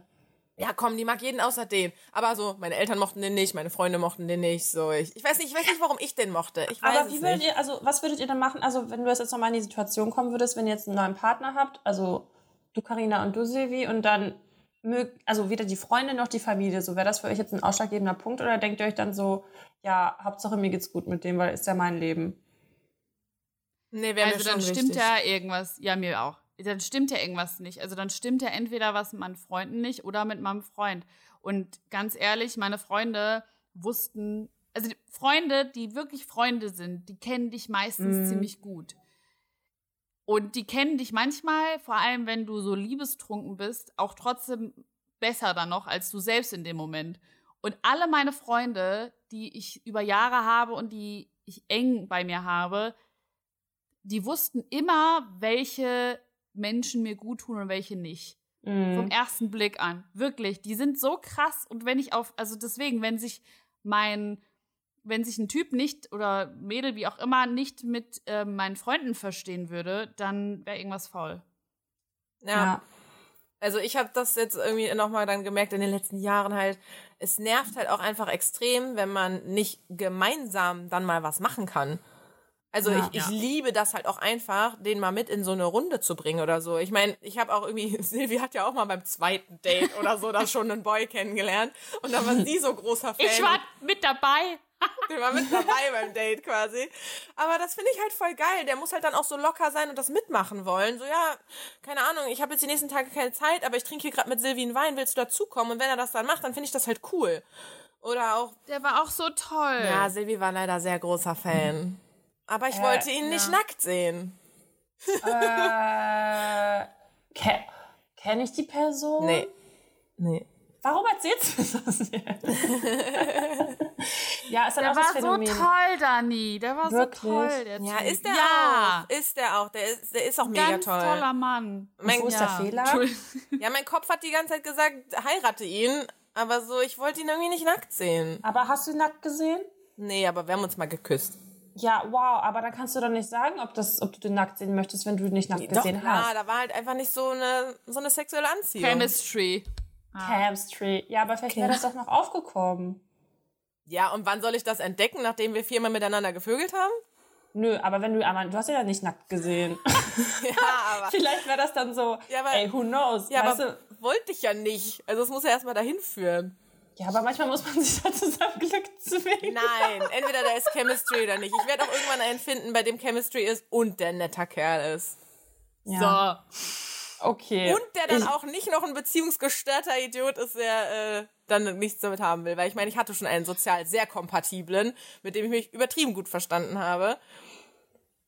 Ja, komm, die mag jeden außer den. Aber so, meine Eltern mochten den nicht, meine Freunde mochten den nicht. So, ich, ich weiß nicht, ich weiß nicht, warum ich den mochte. Ich weiß Aber wie würdet nicht. ihr, also was würdet ihr dann machen, also wenn du jetzt nochmal in die Situation kommen würdest, wenn ihr jetzt einen neuen Partner habt, also du Karina und du Silvi und dann mögt, also weder die Freunde noch die Familie, so wäre das für euch jetzt ein ausschlaggebender Punkt oder denkt ihr euch dann so, ja, Hauptsache mir geht's gut mit dem, weil ist ja mein Leben. Nee, wäre Also mir dann schon stimmt wichtig. ja irgendwas, ja mir auch. Dann stimmt ja irgendwas nicht. Also dann stimmt ja entweder was mit meinen Freunden nicht oder mit meinem Freund. Und ganz ehrlich, meine Freunde wussten, also die Freunde, die wirklich Freunde sind, die kennen dich meistens Mhm. ziemlich gut. Und die kennen dich manchmal, vor allem wenn du so liebestrunken bist, auch trotzdem besser dann noch als du selbst in dem Moment. Und alle meine Freunde, die ich über Jahre habe und die ich eng bei mir habe, die wussten immer, welche Menschen mir gut tun und welche nicht. Vom Mhm. ersten Blick an. Wirklich. Die sind so krass. Und wenn ich auf, also deswegen, wenn sich mein, wenn sich ein Typ nicht oder Mädel, wie auch immer, nicht mit äh, meinen Freunden verstehen würde, dann wäre irgendwas faul. Ja. Ja. Also ich habe das jetzt irgendwie nochmal dann gemerkt in den letzten Jahren halt, es nervt halt auch einfach extrem, wenn man nicht gemeinsam dann mal was machen kann. Also Ja. ich, ich Ja. liebe das halt auch einfach, den mal mit in so eine Runde zu bringen oder so. Ich meine, ich habe auch irgendwie, Silvi hat ja auch mal beim zweiten Date oder so da schon einen Boy kennengelernt und dann war sie so großer Fan. Ich war mit dabei. Der war mit dabei beim Date quasi. Aber das finde ich halt voll geil. Der muss halt dann auch so locker sein und das mitmachen wollen. So, ja, keine Ahnung, ich habe jetzt die nächsten Tage keine Zeit, aber ich trinke hier gerade mit Silvi einen Wein, willst du dazukommen? Und wenn er das dann macht, dann finde ich das halt cool. Oder auch, Der war auch so toll. ja, Silvi war leider sehr großer Fan. Aber ich Äh, wollte ihn nicht ja. nackt sehen. äh, ke Kenne ich die Person? Nee. Nee. Warum erzählst du das jetzt? ja, ist dann Der auch das war so Phänomen. toll, Dani. Der war Wirklich? so toll. Der Ja, Typ. ist der ja. auch. Ist der auch. Der ist, der ist auch mega Ganz toll. toller Mann. Mein, Wo ist der Fehler? Ja, mein Kopf hat die ganze Zeit gesagt, heirate ihn. Aber so, ich wollte ihn irgendwie nicht nackt sehen. Aber hast du ihn nackt gesehen? Nee, aber wir haben uns mal geküsst. Ja, wow, aber da kannst du doch nicht sagen, ob, das, ob du den nackt sehen möchtest, wenn du ihn nicht nackt Doch, gesehen klar, hast. da war halt einfach nicht so eine, so eine sexuelle Anziehung. Chemistry. Chemistry. Ja, aber vielleicht wäre das doch noch aufgekommen. Ja, und wann soll ich das entdecken, nachdem wir viermal miteinander gevögelt haben? Nö, aber wenn du einmal, du hast ihn ja nicht nackt gesehen. Ja, aber, vielleicht wäre das dann so, Ja, aber- ey, who knows, ja, weißt aber du? wollte ich ja nicht. Also es muss ja erstmal dahin führen. Ja, aber manchmal muss man sich halt zu seinem Glück zwingen. Nein, entweder da ist Chemistry oder nicht. Ich werde auch irgendwann einen finden, bei dem Chemistry ist und der netter Kerl ist. Ja, So. okay. Und der dann ich, auch nicht noch ein beziehungsgestörter Idiot ist, der äh, dann nichts damit haben will. Weil ich meine, ich hatte schon einen sozial sehr kompatiblen, mit dem ich mich übertrieben gut verstanden habe.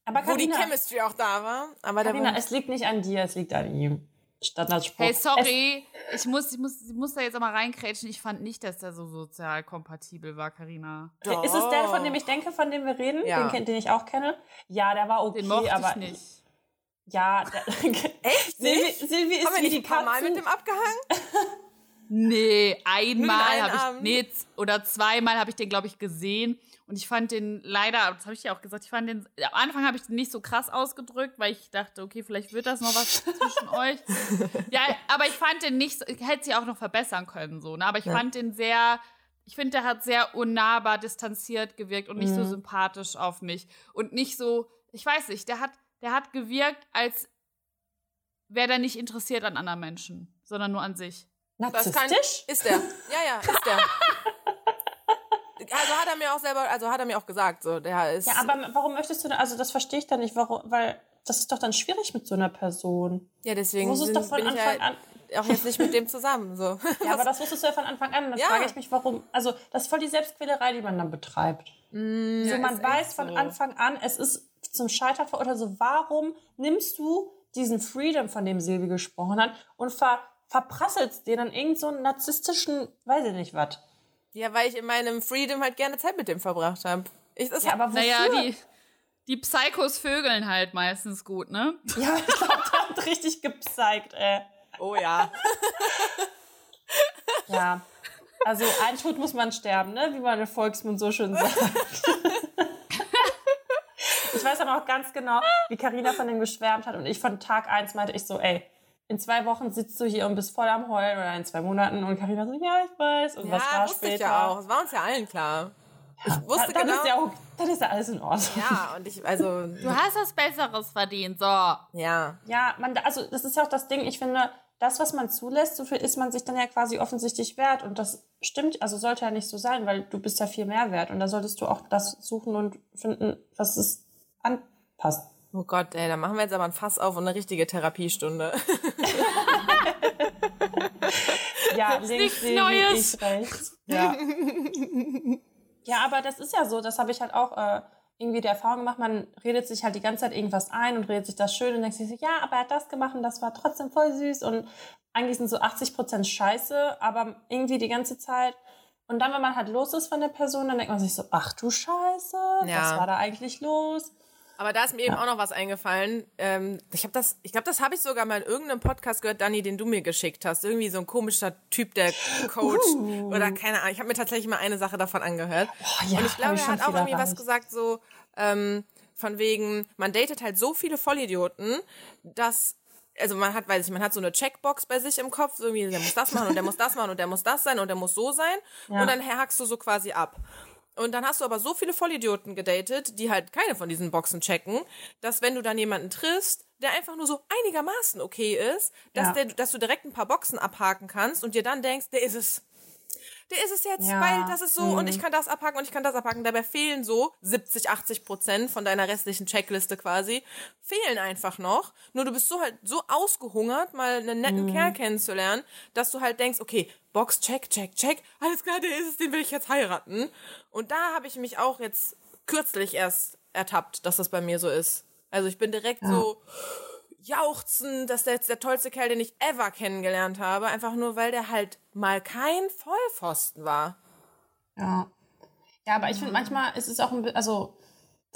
aber Wo die Chemistry auch da war. Aber war, es liegt nicht an dir, es liegt an ihm. Standardspruch. Hey, sorry. Ich muss, ich, muss, ich muss da jetzt auch mal reinkrätschen. Ich fand nicht, dass der so sozial kompatibel war, Karina. Ist es der, von dem ich denke, von dem wir reden? Ja. Den, kennt- den ich auch kenne? Ja, der war okay, Den mochte aber ich nicht. Ja, der, Echt? Silvi, Nicht? Silvi ist Haben wir wie die ein paar Mal mit dem abgehangen? Nee, einmal habe ich, nee, oder zweimal habe ich den, glaube ich, gesehen. Und ich fand den leider, das habe ich ja auch gesagt, ich fand den, am Anfang habe ich den nicht so krass ausgedrückt, weil ich dachte, okay, vielleicht wird das noch was zwischen euch. Ja, aber ich fand den nicht, so- hätte sie auch noch verbessern können, so, ne? Aber ich Ja. fand den sehr, ich finde, der hat sehr unnahbar distanziert gewirkt und nicht so Mhm. sympathisch auf mich. Und nicht so, ich weiß nicht, der hat, der hat gewirkt, als wäre der nicht interessiert an anderen Menschen, sondern nur an sich. Das kann, Narzisstisch? ist der. Ja, ja, ist der. Also hat er mir auch selber, also hat er mir auch gesagt, so, der ist. Ja, aber warum möchtest du, denn- also das verstehe ich dann nicht, warum, weil das ist doch dann schwierig mit so einer Person. ja, deswegen Du wusstest sind, doch von bin ich Anfang halt an. auch jetzt nicht mit dem zusammen, so. Ja, aber das wusstest du ja von Anfang an. Und dann Ja. frage ich mich, warum. Also, das ist voll die Selbstquälerei, die man dann betreibt. so, Ja, man weiß von so. Anfang an, es ist zum Scheitern verurteilt. Also, warum nimmst du diesen Freedom, von dem Silvi gesprochen hat, und ver verprasselst den an irgendeinen so einen narzisstischen, weiß ich nicht was. Ja, weil ich in meinem Freedom halt gerne Zeit mit dem verbracht habe. Ich, das Ja, aber wofür? Naja, die, die Psychos vögeln halt meistens gut, ne? Ja, ich glaube, der hat richtig gezeigt, ey. oh ja. Ja. Also ein Tod muss man sterben, ne? Wie man im Volksmund so schön sagt. ich weiß aber auch ganz genau, wie Karina von dem geschwärmt hat und ich von Tag eins meinte ich so, ey, in zwei Wochen sitzt du hier und bist voll am Heulen oder in zwei Monaten und Karina so, ja, ich weiß. Und was Ja, war wusste später? ich ja auch. Es war uns ja allen klar. Ich wusste dann, genau. ist ja auch, dann ist ja alles in Ordnung. ja, und ich, also, Du hast was Besseres verdient, so. ja. Ja, man, also das ist ja auch das Ding, ich finde, das, was man zulässt, so viel ist man sich dann ja quasi offensichtlich wert. Und das stimmt, also sollte ja nicht so sein, weil du bist ja viel mehr wert. Und da solltest du auch das suchen und finden, was es anpasst. Oh Gott, ey, da machen wir jetzt aber ein Fass auf und eine richtige Therapiestunde. Ja, nichts links Silvi, Neues. ich rechts. Ja. ja, aber das ist ja so, das habe ich halt auch äh, irgendwie die Erfahrung gemacht, man redet sich halt die ganze Zeit irgendwas ein und redet sich das schön und denkt sich so, ja, aber er hat das gemacht und das war trotzdem voll süß und eigentlich sind so 80 Prozent scheiße, aber irgendwie die ganze Zeit. Und dann, wenn man halt los ist von der Person, dann denkt man sich so, ach du Scheiße, Ja. was war da eigentlich los? Aber da ist mir eben auch noch was eingefallen. Ähm, ich habe das, ich glaube, das habe ich sogar mal in irgendeinem Podcast gehört, Dani, den du mir geschickt hast. Irgendwie so ein komischer Typ, der Coach Uh. oder keine Ahnung. Ich habe mir tatsächlich mal eine Sache davon angehört. ja, Und ich glaube, er hat auch irgendwie was gesagt, so ähm, von wegen, man datet halt so viele Vollidioten, dass also man hat, weiß ich, man hat so eine Checkbox bei sich im Kopf, so irgendwie, der muss das machen und der muss das machen und der muss das sein und der muss so sein. Ja. Und dann hackst du so quasi ab. Und dann hast du aber so viele Vollidioten gedatet, die halt keine von diesen Boxen checken, dass wenn du dann jemanden triffst, der einfach nur so einigermaßen okay ist, dass, Ja. der, dass du direkt ein paar Boxen abhaken kannst und dir dann denkst, der ist es. Der ist es jetzt, Ja. weil das ist so und Mhm. ich kann das abhaken und ich kann das abhaken. Dabei fehlen so 70, 80 Prozent von deiner restlichen Checkliste quasi. Fehlen einfach noch. Nur du bist so halt so ausgehungert, mal einen netten Mhm. Kerl kennenzulernen, dass du halt denkst, okay, Box, check, check, check. Alles klar, der ist es, den will ich jetzt heiraten. Und da habe ich mich auch jetzt kürzlich erst ertappt, dass das bei mir so ist. Also ich bin direkt so jauchzen, dass der jetzt der tollste Kerl, den ich ever kennengelernt habe, einfach nur, weil der halt mal kein Vollpfosten war. Ja. Ja, aber ich finde manchmal ist es auch ein bisschen, also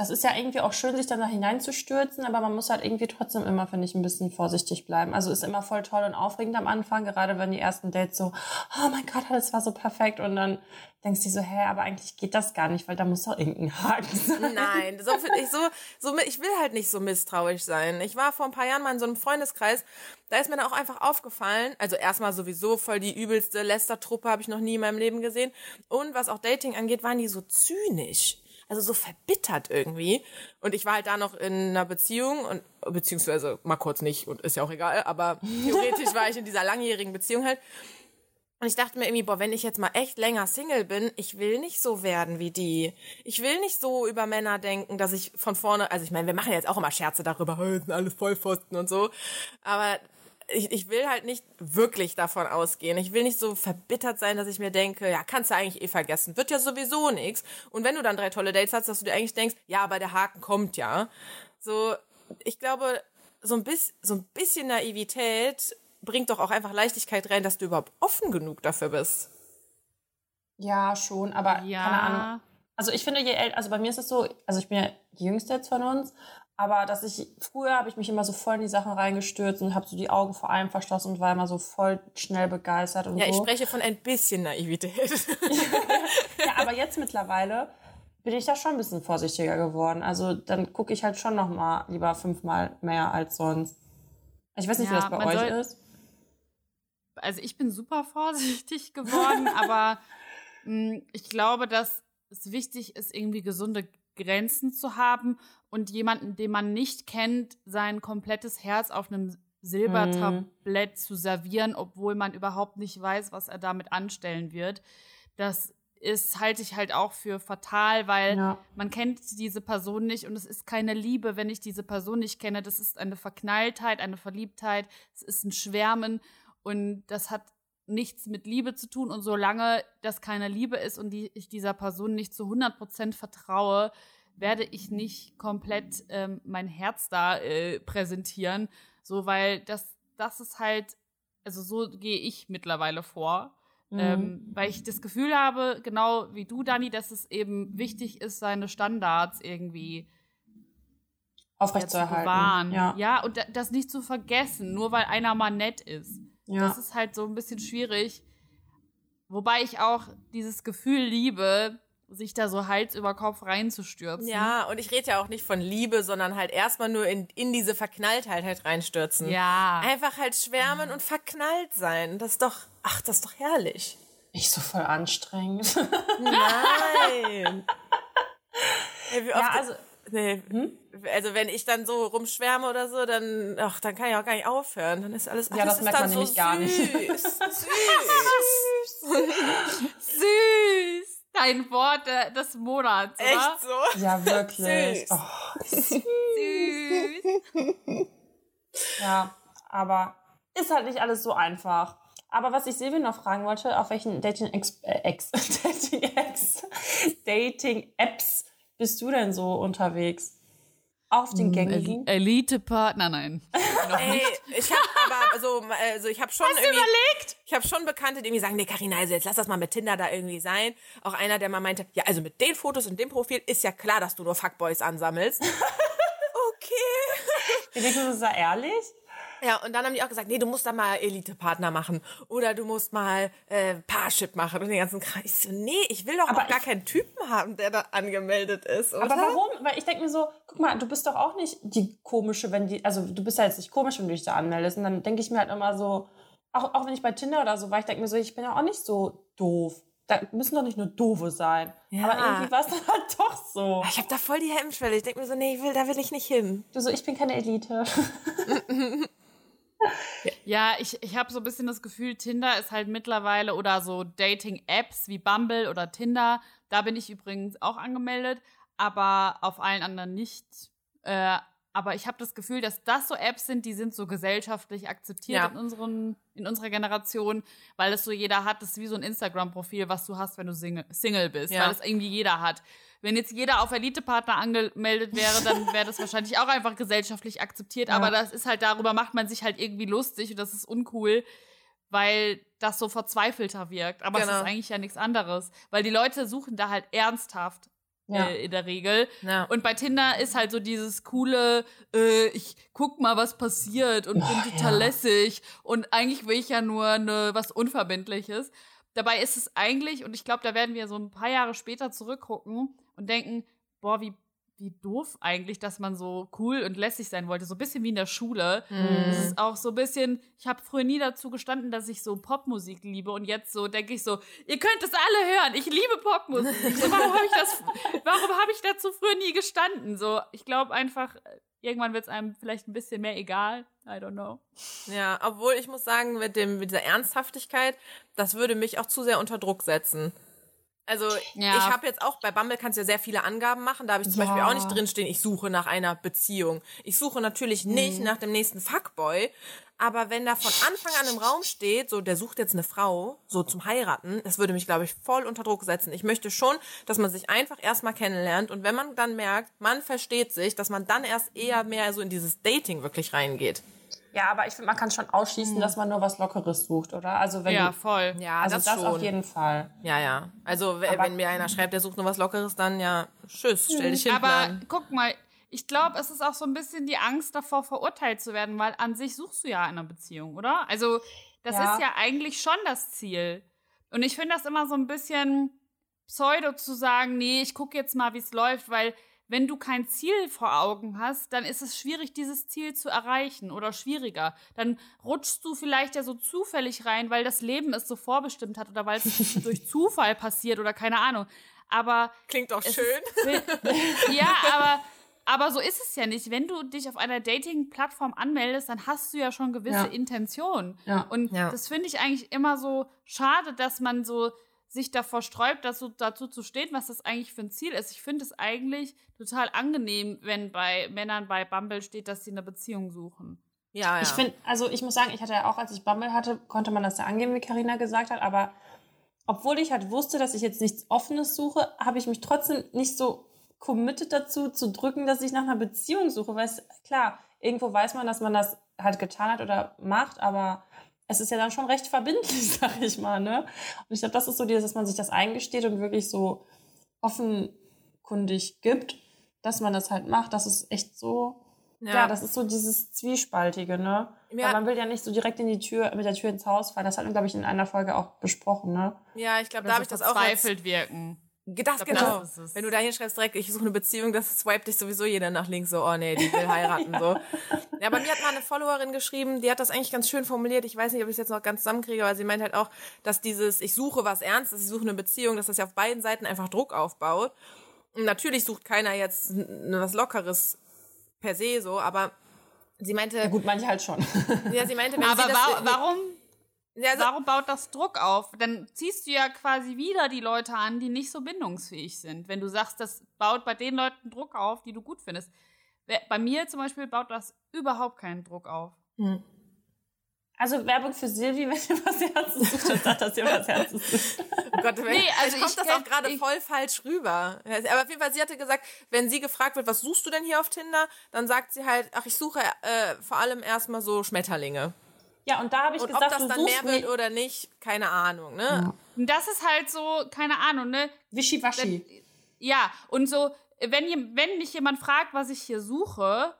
das ist ja irgendwie auch schön, sich dann da hineinzustürzen, aber man muss halt irgendwie trotzdem immer, finde ich, ein bisschen vorsichtig bleiben. Also ist immer voll toll und aufregend am Anfang, gerade wenn die ersten Dates so, oh mein Gott, alles war so perfekt und dann denkst du dir so, hä, aber eigentlich geht das gar nicht, weil da muss doch irgendein Haken sein. Nein, so, find ich, so, so, ich will halt nicht so misstrauisch sein. Ich war vor ein paar Jahren mal in so einem Freundeskreis, da ist mir dann auch einfach aufgefallen, also erstmal sowieso voll die übelste Lästertruppe habe ich noch nie in meinem Leben gesehen. Und was auch Dating angeht, waren die so zynisch. Also so verbittert irgendwie. Und ich war halt da noch in einer Beziehung und beziehungsweise mal kurz nicht und ist ja auch egal, aber theoretisch war ich in dieser langjährigen Beziehung halt. Und ich dachte mir irgendwie, boah, wenn ich jetzt mal echt länger Single bin, ich will nicht so werden wie die. Ich will nicht so über Männer denken, dass ich von vorne, also ich meine, wir machen jetzt auch immer Scherze darüber, hey, sind alles Vollpfosten und so. Aber ich, ich will halt nicht wirklich davon ausgehen. Ich will nicht so verbittert sein, dass ich mir denke, ja, kannst du eigentlich eh vergessen. Wird ja sowieso nichts. Und wenn du dann drei tolle Dates hast, dass du dir eigentlich denkst, ja, aber der Haken kommt ja. So, ich glaube, so ein, bisschen, so ein bisschen Naivität bringt doch auch einfach Leichtigkeit rein, dass du überhaupt offen genug dafür bist. Ja, schon, aber Ja. keine Ahnung. Also ich finde, je älter, also bei mir ist es so, also ich bin ja die Jüngste jetzt von uns, Aber dass ich, früher habe ich mich immer so voll in die Sachen reingestürzt und habe so die Augen vor allem verschlossen und war immer so voll schnell begeistert und Ja, so. ich spreche von ein bisschen Naivität. Ja, aber jetzt mittlerweile bin ich da schon ein bisschen vorsichtiger geworden. Also dann gucke ich halt schon noch mal lieber fünfmal mehr als sonst. Ich weiß nicht, wie Ja, das bei euch soll- ist. also ich bin super vorsichtig geworden, aber mh, ich glaube, dass es wichtig ist, irgendwie gesunde Grenzen zu haben und jemanden, den man nicht kennt, sein komplettes Herz auf einem Silbertablett zu servieren, obwohl man überhaupt nicht weiß, was er damit anstellen wird. Das ist, halte ich halt auch für fatal, weil Ja. man kennt diese Person nicht und es ist keine Liebe, wenn ich diese Person nicht kenne. Das ist eine Verknalltheit, eine Verliebtheit, es ist ein Schwärmen und das hat nichts mit Liebe zu tun. Und solange das keine Liebe ist und die, ich dieser Person nicht zu 100% vertraue, werde ich nicht komplett ähm, mein Herz da äh, präsentieren. So, weil das, das ist halt, also so gehe ich mittlerweile vor. Mhm. Ähm, weil ich das Gefühl habe, genau wie du, Dani, dass es eben wichtig ist, seine Standards irgendwie Aufrechtzuerhalten. Ja. ja, und da- das nicht zu vergessen, nur weil einer mal nett ist. Ja. Das ist halt so ein bisschen schwierig. Wobei ich auch dieses Gefühl liebe, sich da so Hals über Kopf reinzustürzen. ja, und ich rede ja auch nicht von Liebe, sondern halt erstmal nur in, in diese Verknalltheit halt reinstürzen. Ja. Einfach halt schwärmen und verknallt sein. Das ist doch, ach, das ist doch herrlich. Nicht so voll anstrengend. Nein. Ey, wie oft, ja, also, nee, also wenn ich dann so rumschwärme oder so, dann, ach, dann kann ich auch gar nicht aufhören. Dann ist alles, ach, Ja, das ist merkt dann man so nämlich gar nicht. süß. süß. Süß! Dein Wort äh, des Monats, oder? Echt so? ja, wirklich. Süß. Oh, Süß! ja, aber ist halt nicht alles so einfach. Aber was ich Silvia noch fragen wollte, auf welchen Dating-Apps äh, Ex- Dating-Apps Dating-Apps bist du denn so unterwegs? Auf den gängigen? Elite-Partner, nein. Noch Ey, nicht. ich habe aber also, also ich habe schon Hast du irgendwie überlegt? ich habe schon Bekannte, die irgendwie sagen, nee, Carina, also jetzt lass das mal mit Tinder da irgendwie sein. Auch einer, der mal meinte, ja, also mit den Fotos und dem Profil ist ja klar, dass du nur Fuckboys ansammelst. okay. Ich denke, das ist ja ehrlich. Ja, und dann haben die auch gesagt, nee, du musst da mal Elite-Partner machen oder du musst mal äh, Parship machen und den ganzen Kreis. Ich so, nee, ich will doch Aber auch gar ich- keinen Typen haben, der da angemeldet ist, oder? Aber warum? Weil ich denke mir so, guck mal, du bist doch auch nicht die komische, wenn die, also du bist ja jetzt nicht komisch, wenn du dich da anmeldest. Und dann denke ich mir halt immer so, auch, auch wenn ich bei Tinder oder so war, ich denke mir so, ich bin ja auch nicht so doof. Da müssen doch nicht nur doofe sein. Ja. Aber irgendwie war es dann halt doch so. Ich habe da voll die Hemmschwelle. Ich denke mir so, nee, ich will, da will ich nicht hin. Du so, ich bin keine Elite. Ja, ich, ich habe so ein bisschen das Gefühl, Tinder ist halt mittlerweile oder so Dating-Apps wie Bumble oder Tinder. Da bin ich übrigens auch angemeldet, aber auf allen anderen nicht. Äh, aber ich habe das Gefühl, dass das so Apps sind, die sind so gesellschaftlich akzeptiert Ja. in, unseren, in unserer Generation, weil es so jeder hat. Das ist wie so ein Instagram-Profil, was du hast, wenn du Single, Single bist, Ja. weil es irgendwie jeder hat. Wenn jetzt jeder auf Elite-Partner angemeldet wäre, dann wäre das wahrscheinlich auch einfach gesellschaftlich akzeptiert. Ja. Aber das ist halt, darüber macht man sich halt irgendwie lustig und das ist uncool, weil das so verzweifelter wirkt. Aber es Genau. ist eigentlich ja nichts anderes. Weil die Leute suchen da halt ernsthaft Ja. äh, in der Regel. Ja. Und bei Tinder ist halt so dieses coole, äh, ich guck mal, was passiert und bin total ja. lässig. Und eigentlich will ich ja nur ne, was Unverbindliches. Dabei ist es eigentlich, und ich glaube, da werden wir so ein paar Jahre später zurückgucken und denken, boah, wie, wie doof eigentlich, dass man so cool und lässig sein wollte. So ein bisschen wie in der Schule. Es ist auch so ein bisschen, ich habe früher nie dazu gestanden, dass ich so Popmusik liebe. Und jetzt so denke ich so, ihr könnt es alle hören. Ich liebe Popmusik. So, warum habe ich das, warum habe ich dazu früher nie gestanden? So, ich glaube einfach, irgendwann wird es einem vielleicht ein bisschen mehr egal. I don't know. Ja, obwohl ich muss sagen, mit, dem, mit dieser Ernsthaftigkeit, das würde mich auch zu sehr unter Druck setzen. Also Ja. ich habe jetzt auch, bei Bumble kannst du ja sehr viele Angaben machen. Da habe ich zum Ja. Beispiel auch nicht drinstehen, ich suche nach einer Beziehung. Ich suche natürlich nicht nach dem nächsten Fuckboy. Aber wenn da von Anfang an im Raum steht, so der sucht jetzt eine Frau, so zum Heiraten, das würde mich, glaube ich, voll unter Druck setzen. Ich möchte schon, dass man sich einfach erstmal kennenlernt und wenn man dann merkt, man versteht sich, dass man dann erst eher mehr so in dieses Dating wirklich reingeht. Ja, aber ich finde, man kann schon ausschließen, dass man nur was Lockeres sucht, oder? Also wenn Ja, voll. Ja, also das, das, schon. auf jeden Fall. Ja, ja. Also, Aber- wenn mir einer schreibt, der sucht nur was Lockeres, dann ja, tschüss, stell dich hin. Aber Plan. guck mal, ich glaube, es ist auch so ein bisschen die Angst davor, verurteilt zu werden, weil an sich suchst du ja eine Beziehung, oder? Also, das Ja. ist ja eigentlich schon das Ziel. Und ich finde das immer so ein bisschen pseudo zu sagen, nee, ich gucke jetzt mal, wie es läuft, weil wenn du kein Ziel vor Augen hast, dann ist es schwierig, dieses Ziel zu erreichen oder schwieriger. Dann rutschst du vielleicht ja so zufällig rein, weil das Leben es so vorbestimmt hat oder weil es durch Zufall passiert oder keine Ahnung. Aber Klingt doch schön. ist- ja, aber, aber so ist es ja nicht. Wenn du dich auf einer Dating-Plattform anmeldest, dann hast du ja schon gewisse Ja. Intentionen. Ja. Und Ja. das finde ich eigentlich immer so schade, dass man so sich davor sträubt, dazu, dazu zu stehen, was das eigentlich für ein Ziel ist. Ich finde es eigentlich total angenehm, wenn bei Männern bei Bumble steht, dass sie eine Beziehung suchen. Ja, ja. Ich finde, also ich muss sagen, ich hatte ja auch, als ich Bumble hatte, konnte man das ja angeben, wie Karina gesagt hat, aber obwohl ich halt wusste, dass ich jetzt nichts Offenes suche, habe ich mich trotzdem nicht so committed dazu, zu drücken, dass ich nach einer Beziehung suche, weil es, klar, irgendwo weiß man, dass man das halt getan hat oder macht, aber es ist ja dann schon recht verbindlich, sag ich mal, ne? Und ich glaube, das ist so dieses, dass man sich das eingesteht und wirklich so offenkundig gibt, dass man das halt macht, das ist echt so, ja, das ist so dieses Zwiespaltige, ne? Ja. Weil man will ja nicht so direkt in die Tür, mit der Tür ins Haus fallen. Das hatten wir, glaube ich, in einer Folge auch besprochen, ne? ja, ich glaube, da habe ich das auch verzweifelt wirken. Das glaub, genau. das. Wenn du da hinschreibst direkt, ich suche eine Beziehung, das swipe dich sowieso jeder nach links so, oh nee, die will heiraten so. Ja, bei mir hat mal eine Followerin geschrieben, die hat das eigentlich ganz schön formuliert. Ich weiß nicht, ob ich es jetzt noch ganz zusammenkriege, aber sie meint halt auch, dass dieses ich suche was Ernstes, ich suche eine Beziehung, dass das ja auf beiden Seiten einfach Druck aufbaut. Und natürlich sucht keiner jetzt was lockeres per se so, aber sie meinte, Ja, gut, manche halt schon. ja, sie meinte, wenn Aber sie das wa warum ja, also, Warum baut das Druck auf? Dann ziehst du ja quasi wieder die Leute an, die nicht so bindungsfähig sind. Wenn du sagst, das baut bei den Leuten Druck auf, die du gut findest. Bei mir zum Beispiel baut das überhaupt keinen Druck auf. Also Werbung für Silvi, wenn ihr was Herzens sucht, dann sagt, dass ihr was Herzens sucht. Oh Gott, Nee, nee, also kommt das auch gerade voll falsch rüber. Aber auf jeden Fall, sie hatte gesagt, wenn sie gefragt wird, was suchst du denn hier auf Tinder, dann sagt sie halt, ach, ich suche äh, vor allem erstmal so Schmetterlinge. Ja, und da habe ich Und gesagt, ob das dann mehr wird oder nicht, keine Ahnung, ne? Und das ist halt so, keine Ahnung, ne? Wischiwaschi. Ja, und so, wenn, wenn mich jemand fragt, was ich hier suche,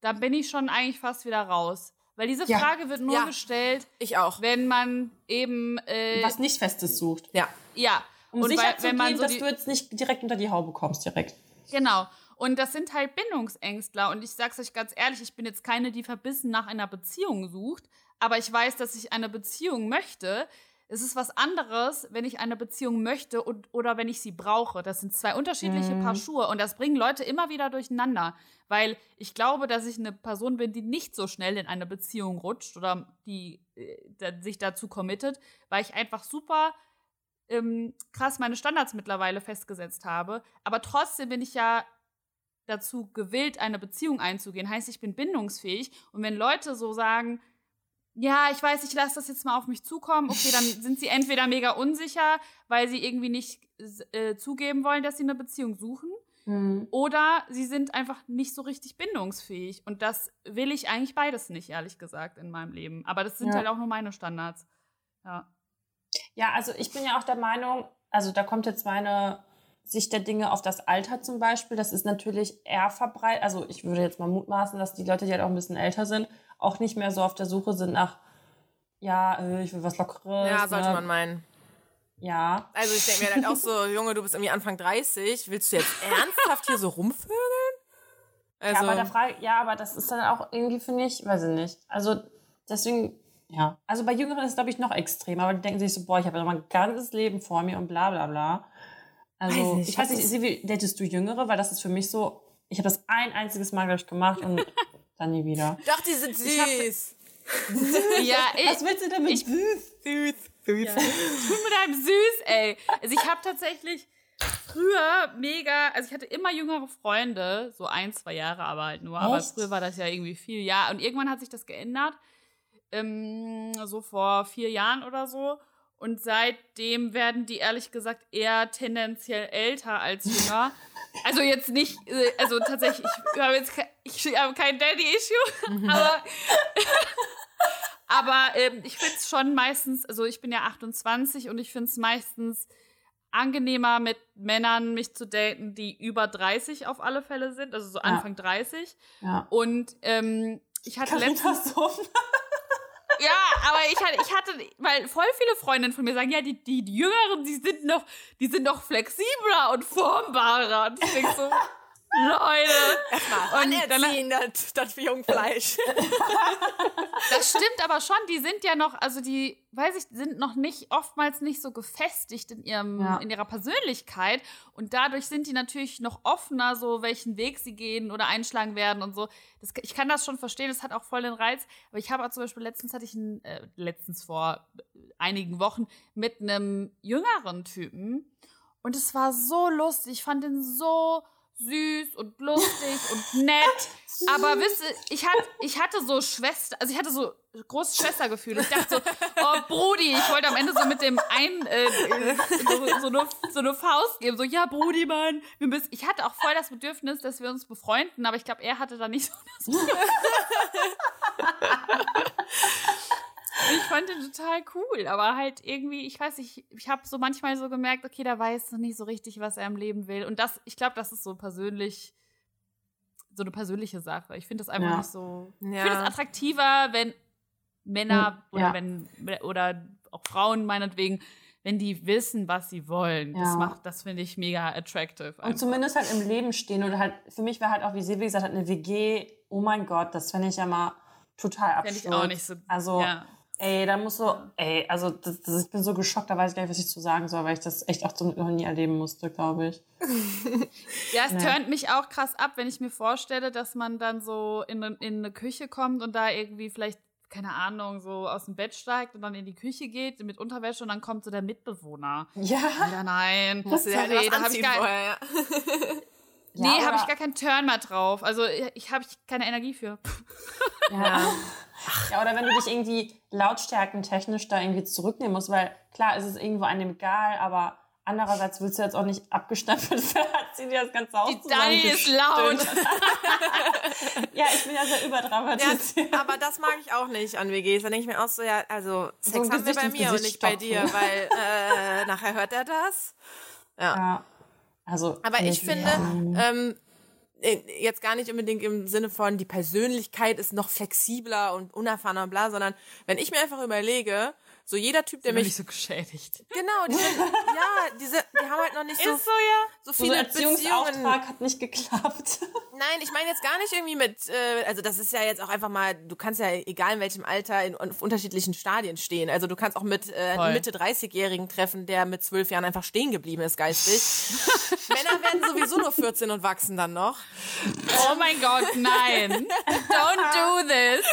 dann bin ich schon eigentlich fast wieder raus. Weil diese Ja. Frage wird nur Ja. gestellt, Ich auch. wenn man eben, äh, Was nicht Festes sucht. Ja. ja. Um und sicher weil- zu wenn man gehen, so dass du jetzt nicht direkt unter die Haube kommst, direkt. Genau. Und das sind halt Bindungsängstler. Und ich sag's euch ganz ehrlich, ich bin jetzt keine, die verbissen nach einer Beziehung sucht, aber ich weiß, dass ich eine Beziehung möchte. Es ist was anderes, wenn ich eine Beziehung möchte und, oder wenn ich sie brauche. Das sind zwei unterschiedliche Paar Schuhe und das bringen Leute immer wieder durcheinander. Weil ich glaube, dass ich eine Person bin, die nicht so schnell in eine Beziehung rutscht oder die äh, da, sich dazu committet, weil ich einfach super ähm, krass meine Standards mittlerweile festgesetzt habe. Aber trotzdem bin ich ja dazu gewillt, eine Beziehung einzugehen. Heißt, ich bin bindungsfähig. Und wenn Leute so sagen, ja, ich weiß, ich lasse das jetzt mal auf mich zukommen, okay, dann sind sie entweder mega unsicher, weil sie irgendwie nicht äh, zugeben wollen, dass sie eine Beziehung suchen, Mhm. oder sie sind einfach nicht so richtig bindungsfähig. Und das will ich eigentlich beides nicht, ehrlich gesagt, in meinem Leben. Aber das sind Ja. halt auch nur meine Standards. Ja. Ja, also ich bin ja auch der Meinung, also da kommt jetzt meine Sicht der Dinge auf das Alter zum Beispiel. Das ist natürlich eher verbreitet. Also ich würde jetzt mal mutmaßen, dass die Leute, die halt auch ein bisschen älter sind, auch nicht mehr so auf der Suche sind nach, ja, äh, ich will was Lockeres. Ja, sollte ne? man meinen. Ja. Also ich denke mir halt auch so, Junge, du bist irgendwie Anfang 30, willst du jetzt ernsthaft hier so rumvögeln? Also, ja, aber da frage ja, aber das ist dann auch irgendwie, finde ich, weiß ich nicht. Also deswegen, ja. Also bei Jüngeren ist es, glaube ich, noch extremer, aber die denken sich so, boah, ich habe ja noch mein ganzes Leben vor mir und bla bla bla. Also, Weiß nicht, ich weiß nicht, Silvi, datest du Jüngere? Weil das ist für mich so, ich habe das ein einziges Mal, glaube ich, gemacht und dann nie wieder. Doch, die sind hab- süß. ja, ich, Was willst du damit? ich- süß. Süß. Süß. mit einem süß, ey. Also ich habe tatsächlich früher mega, also ich hatte immer jüngere Freunde, so ein, zwei Jahre aber halt nur. Aber Echt? früher war das ja irgendwie viel, ja. Und irgendwann hat sich das geändert, ähm, so vor vier Jahren oder so. Und seitdem werden die ehrlich gesagt eher tendenziell älter als jünger. Also jetzt nicht, äh, also tatsächlich, ich habe jetzt ke ich habe kein Daddy-Issue, aber aber ähm, ich finde es schon meistens, also ich bin ja 28 und ich finde es meistens angenehmer mit Männern mich zu daten, die über 30 auf alle Fälle sind, also so Anfang 30. Ja. Und ähm, ich hatte letztens. Caritas Hofen. Ja, aber ich hatte, ich hatte, weil voll viele Freundinnen von mir sagen, ja, die, die, die Jüngeren, die sind noch, die sind noch flexibler und formbarer. Und ich denk so, Leute. Erstmal anerziehen, das, das Jungfleisch. Das stimmt aber schon, die sind ja noch, also die, weiß ich, sind noch nicht, oftmals nicht so gefestigt in ihrem, Ja. in ihrer Persönlichkeit. Und dadurch sind die natürlich noch offener, so welchen Weg sie gehen oder einschlagen werden und so. Das, ich kann das schon verstehen, das hat auch voll den Reiz. Aber ich habe auch zum Beispiel letztens hatte ich einen, äh, letztens vor einigen Wochen mit einem jüngeren Typen. Und es war so lustig. Ich fand den so süß und lustig und nett. Aber wisst ihr, ich, hat, ich hatte so Schwester, also ich hatte so großes Schwestergefühl. Ich dachte so, oh Brudi, ich wollte am Ende so mit dem ein, äh, so, so, eine, so eine Faust geben. So, ja, Brudi, Mann. Wir müssen, ich hatte auch voll das Bedürfnis, dass wir uns befreunden, aber ich glaube, er hatte da nicht so das Ich fand den total cool, aber halt irgendwie, ich weiß nicht, ich habe so manchmal so gemerkt, okay, der weiß noch nicht so richtig, was er im Leben will. Und das, ich glaube, das ist so persönlich, so eine persönliche Sache. Ich finde das einfach Ja. nicht so. Ich Ja. finde es attraktiver, wenn Männer Hm, oder ja. wenn oder auch Frauen meinetwegen, wenn die wissen, was sie wollen. Das macht, das finde ich mega attractive. Und einfach. zumindest halt im Leben stehen und halt, für mich wäre halt auch, wie Silvi gesagt hat, eine WG, oh mein Gott, das fände ich ja mal total Fände absurd. ich auch nicht so. Also, ja. Ey, da muss so, ey, also das, das, ich bin so geschockt, da weiß ich gar nicht, was ich zu sagen soll, weil ich das echt auch so noch nie erleben musste, glaube ich. Ja, es Nee. turnt mich auch krass ab, wenn ich mir vorstelle, dass man dann so in, in eine Küche kommt und da irgendwie vielleicht, keine Ahnung, so aus dem Bett steigt und dann in die Küche geht mit Unterwäsche und dann kommt so der Mitbewohner. Ja. Ja, nein. Halt Sorry, was da habe ich, gar, vorher, ja. nee, Ja, hab ich oder- gar keinen Turn mehr drauf. Also ich habe ich keine Energie für. Ja. ja, oder wenn du dich irgendwie lautstärkentechnisch da irgendwie zurücknehmen musst, weil klar ist es irgendwo einem egal, aber andererseits willst du jetzt auch nicht abgestempelt werden, zieh dir das ganze Haus Die Dani ist laut. ja, ich bin ja sehr überdramatisiert. Ja, aber das mag ich auch nicht an WGs. Da denke ich mir auch so, ja, also Sex ein haben wir bei mir und nicht bei stopfen. dir, weil äh, nachher hört er das. Ja. Also, Aber ich finde, ja. ähm, äh, jetzt gar nicht unbedingt im Sinne von, die Persönlichkeit ist noch flexibler und unerfahrener, bla, sondern wenn ich mir einfach überlege, so jeder Typ, der Bin mich, ich so geschädigt. genau, die sind, ja, diese, die haben halt noch nicht so, Ist so, ja. so so ein viele Beziehungen. Erziehungsauftrag hat nicht geklappt. Nein, ich meine jetzt gar nicht irgendwie mit, äh, also das ist ja jetzt auch einfach mal, du kannst ja egal in welchem Alter in, auf unterschiedlichen Stadien stehen. Also du kannst auch mit äh, Mitte 30-Jährigen treffen, der mit zwölf Jahren einfach stehen geblieben ist geistig. Männer werden sowieso nur 14 und wachsen dann noch. Oh mein Gott, nein. Don't do this.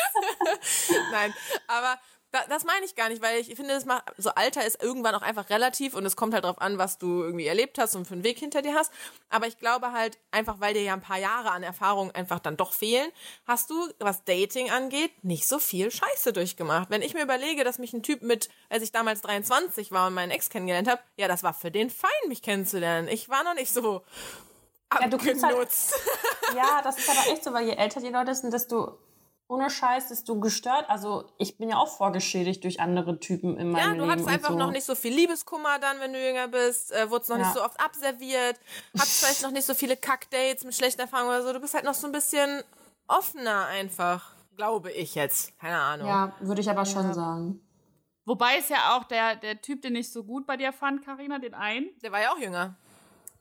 Nein, aber da, das meine ich gar nicht, weil ich finde, das macht, so Alter ist irgendwann auch einfach relativ und es kommt halt drauf an, was du irgendwie erlebt hast und für einen Weg hinter dir hast. Aber ich glaube halt, einfach weil dir ja ein paar Jahre an Erfahrung einfach dann doch fehlen, hast du, was Dating angeht, nicht so viel Scheiße durchgemacht. Wenn ich mir überlege, dass mich ein Typ mit, als ich damals 23 war und meinen Ex kennengelernt habe, ja, das war für den fein, mich kennenzulernen. Ich war noch nicht so Ja, halt- abgenutzt. Ja, das ist aber echt so, weil je älter die Leute sind, desto ohne Scheiß, desto gestört. Also ich bin ja auch vorgeschädigt durch andere Typen in Ja, meinem du Leben. hattest und einfach so. noch nicht so viel Liebeskummer dann, wenn du jünger bist, äh, wurdest noch Ja. nicht so oft abserviert, hattest vielleicht noch nicht so viele Kackdates mit schlechten Erfahrungen oder so. Du bist halt noch so ein bisschen offener einfach, glaube ich jetzt. Keine Ahnung. Ja, würde ich aber schon sagen. Wobei es ja auch der, der Typ, den ich so gut bei dir fand, Karina, den einen, Der war ja auch jünger.